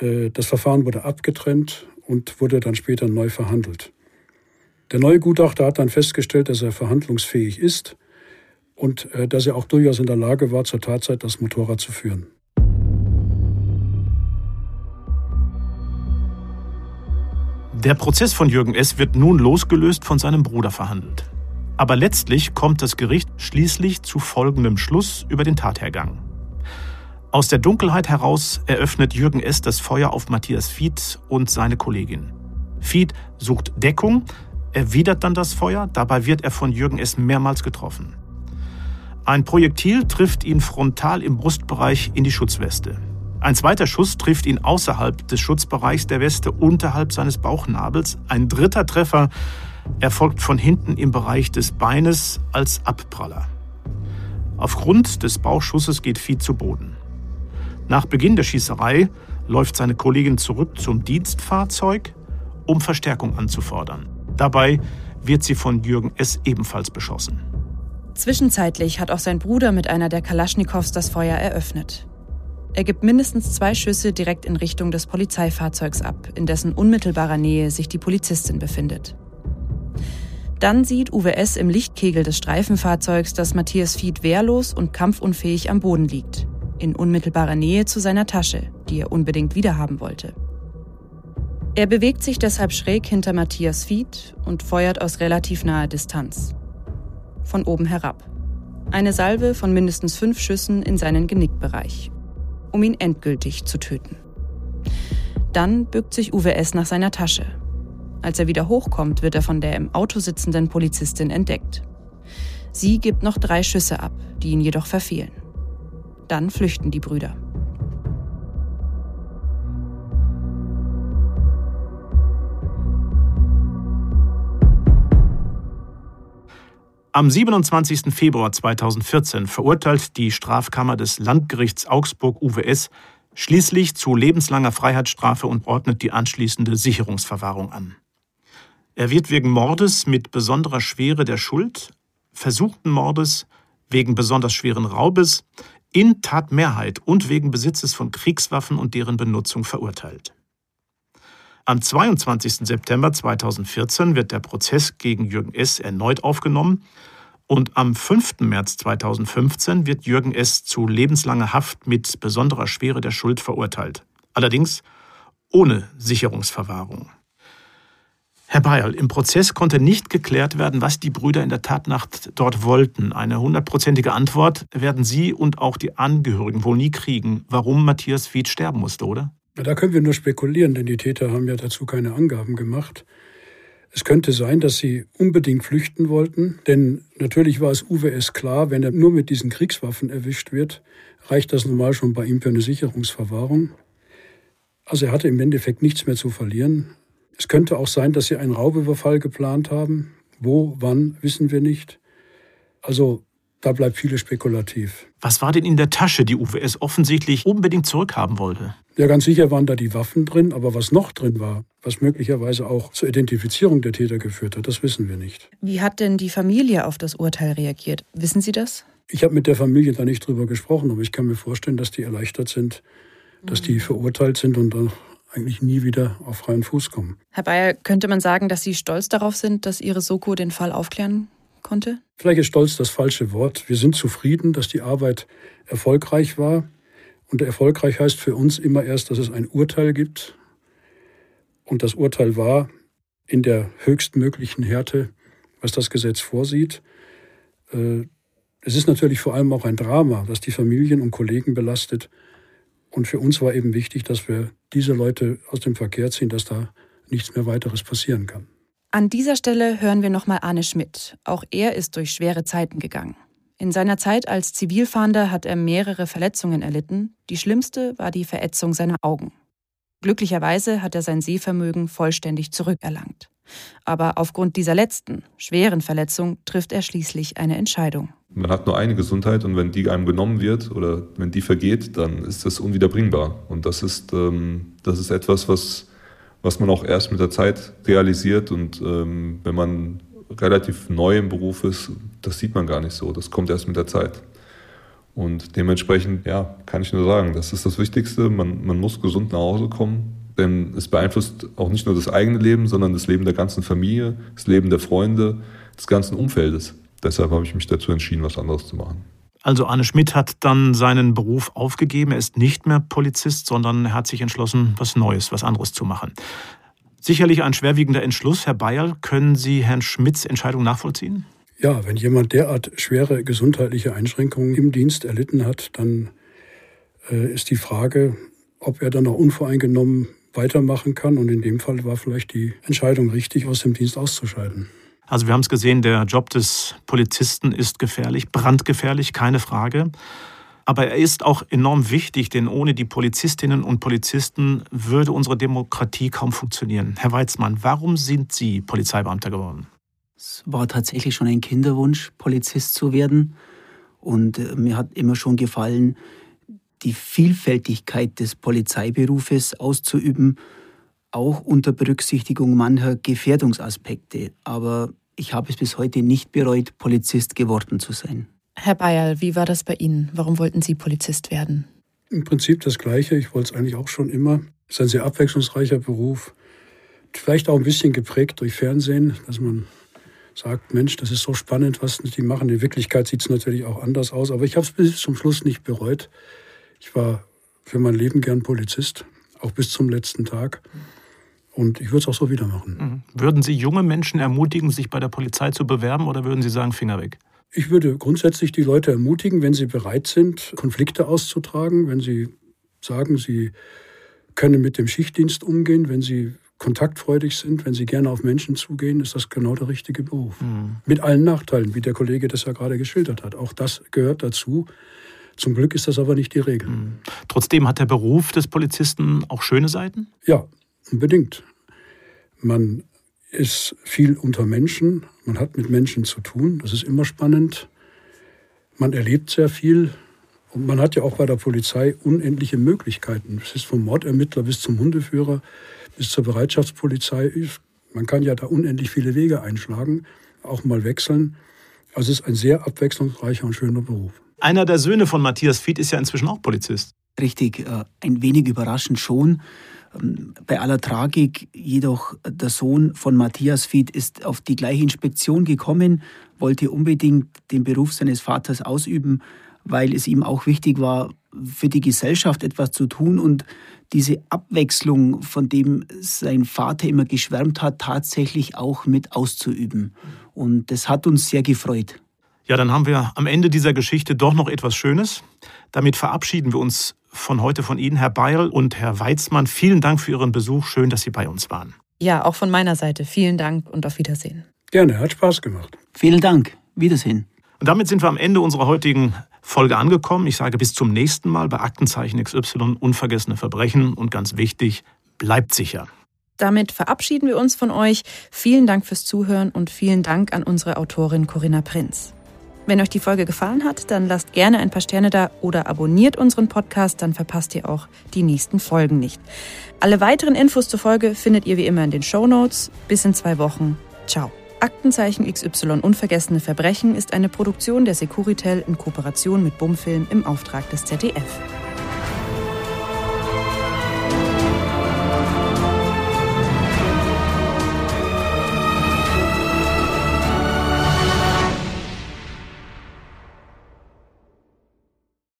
äh, das Verfahren wurde abgetrennt und wurde dann später neu verhandelt. Der neue Gutachter hat dann festgestellt, dass er verhandlungsfähig ist und äh, dass er auch durchaus in der Lage war, zur Tatzeit das Motorrad zu führen. Der Prozess von Jürgen S. wird nun losgelöst von seinem Bruder verhandelt. Aber letztlich kommt das Gericht schließlich zu folgendem Schluss über den Tathergang. Aus der Dunkelheit heraus eröffnet Jürgen S. das Feuer auf Matthias Fied und seine Kollegin. Fied sucht Deckung, erwidert dann das Feuer, dabei wird er von Jürgen S. mehrmals getroffen. Ein Projektil trifft ihn frontal im Brustbereich in die Schutzweste. Ein zweiter Schuss trifft ihn außerhalb des Schutzbereichs der Weste unterhalb seines Bauchnabels. Ein dritter Treffer erfolgt von hinten im Bereich des Beines als Abpraller. Aufgrund des Bauchschusses geht Fied zu Boden. Nach Beginn der Schießerei läuft seine Kollegin zurück zum Dienstfahrzeug, um Verstärkung anzufordern. Dabei wird sie von Jürgen S. ebenfalls beschossen. Zwischenzeitlich hat auch sein Bruder mit einer der Kalaschnikows das Feuer eröffnet. Er gibt mindestens zwei Schüsse direkt in Richtung des Polizeifahrzeugs ab, in dessen unmittelbarer Nähe sich die Polizistin befindet. Dann sieht Uwe S. im Lichtkegel des Streifenfahrzeugs, dass Matthias Fied wehrlos und kampfunfähig am Boden liegt in unmittelbarer Nähe zu seiner Tasche, die er unbedingt wiederhaben wollte. Er bewegt sich deshalb schräg hinter Matthias Fied und feuert aus relativ naher Distanz. Von oben herab. Eine Salve von mindestens fünf Schüssen in seinen Genickbereich, um ihn endgültig zu töten. Dann bückt sich Uwe S. nach seiner Tasche. Als er wieder hochkommt, wird er von der im Auto sitzenden Polizistin entdeckt. Sie gibt noch drei Schüsse ab, die ihn jedoch verfehlen. Dann flüchten die Brüder. Am 27. Februar 2014 verurteilt die Strafkammer des Landgerichts Augsburg UWS schließlich zu lebenslanger Freiheitsstrafe und ordnet die anschließende Sicherungsverwahrung an. Er wird wegen Mordes mit besonderer Schwere der Schuld, versuchten Mordes, wegen besonders schweren Raubes, in Tatmehrheit und wegen Besitzes von Kriegswaffen und deren Benutzung verurteilt. Am 22. September 2014 wird der Prozess gegen Jürgen S. erneut aufgenommen und am 5. März 2015 wird Jürgen S. zu lebenslanger Haft mit besonderer Schwere der Schuld verurteilt. Allerdings ohne Sicherungsverwahrung. Herr Bayerl, im Prozess konnte nicht geklärt werden, was die Brüder in der Tatnacht dort wollten. Eine hundertprozentige Antwort werden Sie und auch die Angehörigen wohl nie kriegen, warum Matthias Fied sterben musste, oder? Da können wir nur spekulieren, denn die Täter haben ja dazu keine Angaben gemacht. Es könnte sein, dass sie unbedingt flüchten wollten, denn natürlich war es UWS klar, wenn er nur mit diesen Kriegswaffen erwischt wird, reicht das normal schon bei ihm für eine Sicherungsverwahrung. Also er hatte im Endeffekt nichts mehr zu verlieren. Es könnte auch sein, dass sie einen Raubüberfall geplant haben. Wo, wann, wissen wir nicht. Also da bleibt vieles spekulativ. Was war denn in der Tasche, die UWS offensichtlich unbedingt zurückhaben wollte? Ja, ganz sicher waren da die Waffen drin, aber was noch drin war, was möglicherweise auch zur Identifizierung der Täter geführt hat, das wissen wir nicht. Wie hat denn die Familie auf das Urteil reagiert? Wissen Sie das? Ich habe mit der Familie da nicht drüber gesprochen, aber ich kann mir vorstellen, dass die erleichtert sind, dass die verurteilt sind und dann eigentlich nie wieder auf freien Fuß kommen. Herr Bayer, könnte man sagen, dass Sie stolz darauf sind, dass Ihre Soko den Fall aufklären konnte? Vielleicht ist stolz das falsche Wort. Wir sind zufrieden, dass die Arbeit erfolgreich war. Und erfolgreich heißt für uns immer erst, dass es ein Urteil gibt. Und das Urteil war in der höchstmöglichen Härte, was das Gesetz vorsieht. Äh, es ist natürlich vor allem auch ein Drama, das die Familien und Kollegen belastet. Und für uns war eben wichtig, dass wir diese Leute aus dem Verkehr ziehen, dass da nichts mehr weiteres passieren kann. An dieser Stelle hören wir nochmal Arne Schmidt. Auch er ist durch schwere Zeiten gegangen. In seiner Zeit als Zivilfahnder hat er mehrere Verletzungen erlitten. Die schlimmste war die Verätzung seiner Augen. Glücklicherweise hat er sein Sehvermögen vollständig zurückerlangt. Aber aufgrund dieser letzten, schweren Verletzung trifft er schließlich eine Entscheidung. Man hat nur eine Gesundheit und wenn die einem genommen wird oder wenn die vergeht, dann ist das unwiederbringbar. Und das ist, ähm, das ist etwas, was was man auch erst mit der Zeit realisiert. Und ähm, wenn man relativ neu im Beruf ist, das sieht man gar nicht so. Das kommt erst mit der Zeit. Und dementsprechend, ja, kann ich nur sagen, das ist das Wichtigste. Man, man muss gesund nach Hause kommen, denn es beeinflusst auch nicht nur das eigene Leben, sondern das Leben der ganzen Familie, das Leben der Freunde, des ganzen Umfeldes. Deshalb habe ich mich dazu entschieden, was anderes zu machen. Also Arne Schmidt hat dann seinen Beruf aufgegeben. Er ist nicht mehr Polizist, sondern er hat sich entschlossen, was Neues, was anderes zu machen. Sicherlich ein schwerwiegender Entschluss. Herr Bayerl, können Sie Herrn Schmidts Entscheidung nachvollziehen? Ja, wenn jemand derart schwere gesundheitliche Einschränkungen im Dienst erlitten hat, dann äh, ist die Frage, ob er dann auch unvoreingenommen weitermachen kann. Und in dem Fall war vielleicht die Entscheidung richtig, aus dem Dienst auszuscheiden. Also wir haben es gesehen, der Job des Polizisten ist gefährlich, brandgefährlich, keine Frage. Aber er ist auch enorm wichtig, denn ohne die Polizistinnen und Polizisten würde unsere Demokratie kaum funktionieren. Herr Weizmann, warum sind Sie Polizeibeamter geworden? Es war tatsächlich schon ein Kinderwunsch, Polizist zu werden. Und äh, mir hat immer schon gefallen, die Vielfältigkeit des Polizeiberufes auszuüben auch unter Berücksichtigung mancher Gefährdungsaspekte. Aber ich habe es bis heute nicht bereut, Polizist geworden zu sein. Herr Bayerl, wie war das bei Ihnen? Warum wollten Sie Polizist werden? Im Prinzip das Gleiche. Ich wollte es eigentlich auch schon immer. Es ist ein sehr abwechslungsreicher Beruf. Vielleicht auch ein bisschen geprägt durch Fernsehen, dass man sagt, Mensch, das ist so spannend, was die machen. In Wirklichkeit sieht es natürlich auch anders aus. Aber ich habe es bis zum Schluss nicht bereut. Ich war für mein Leben gern Polizist, auch bis zum letzten Tag. Und ich würde es auch so wieder machen. Mhm. Würden Sie junge Menschen ermutigen, sich bei der Polizei zu bewerben oder würden Sie sagen, Finger weg? Ich würde grundsätzlich die Leute ermutigen, wenn sie bereit sind, Konflikte auszutragen, wenn sie sagen, sie können mit dem Schichtdienst umgehen, wenn sie kontaktfreudig sind, wenn sie gerne auf Menschen zugehen, ist das genau der richtige Beruf. Mhm. Mit allen Nachteilen, wie der Kollege das ja gerade geschildert hat. Auch das gehört dazu. Zum Glück ist das aber nicht die Regel. Mhm. Trotzdem hat der Beruf des Polizisten auch schöne Seiten? Ja, unbedingt. Man ist viel unter Menschen, man hat mit Menschen zu tun, das ist immer spannend. Man erlebt sehr viel und man hat ja auch bei der Polizei unendliche Möglichkeiten. Es ist vom Mordermittler bis zum Hundeführer bis zur Bereitschaftspolizei. Man kann ja da unendlich viele Wege einschlagen, auch mal wechseln. Also es ist ein sehr abwechslungsreicher und schöner Beruf. Einer der Söhne von Matthias Fied ist ja inzwischen auch Polizist. Richtig, äh, ein wenig überraschend schon. Ähm, bei aller Tragik jedoch der Sohn von Matthias Fied ist auf die gleiche Inspektion gekommen, wollte unbedingt den Beruf seines Vaters ausüben, weil es ihm auch wichtig war, für die Gesellschaft etwas zu tun und diese Abwechslung, von dem sein Vater immer geschwärmt hat, tatsächlich auch mit auszuüben. Und das hat uns sehr gefreut. Ja, dann haben wir am Ende dieser Geschichte doch noch etwas Schönes. Damit verabschieden wir uns von heute von Ihnen, Herr Beil und Herr Weizmann. Vielen Dank für Ihren Besuch. Schön, dass Sie bei uns waren. Ja, auch von meiner Seite. Vielen Dank und auf Wiedersehen. Gerne, hat Spaß gemacht. Vielen Dank. Wiedersehen. Und damit sind wir am Ende unserer heutigen Folge angekommen. Ich sage bis zum nächsten Mal bei Aktenzeichen XY unvergessene Verbrechen und ganz wichtig, bleibt sicher. Damit verabschieden wir uns von euch. Vielen Dank fürs Zuhören und vielen Dank an unsere Autorin Corinna Prinz. Wenn euch die Folge gefallen hat, dann lasst gerne ein paar Sterne da oder abonniert unseren Podcast, dann verpasst ihr auch die nächsten Folgen nicht. Alle weiteren Infos zur Folge findet ihr wie immer in den Show Notes. Bis in zwei Wochen. Ciao. Aktenzeichen XY Unvergessene Verbrechen ist eine Produktion der Securitel in Kooperation mit Bumfilm im Auftrag des ZDF.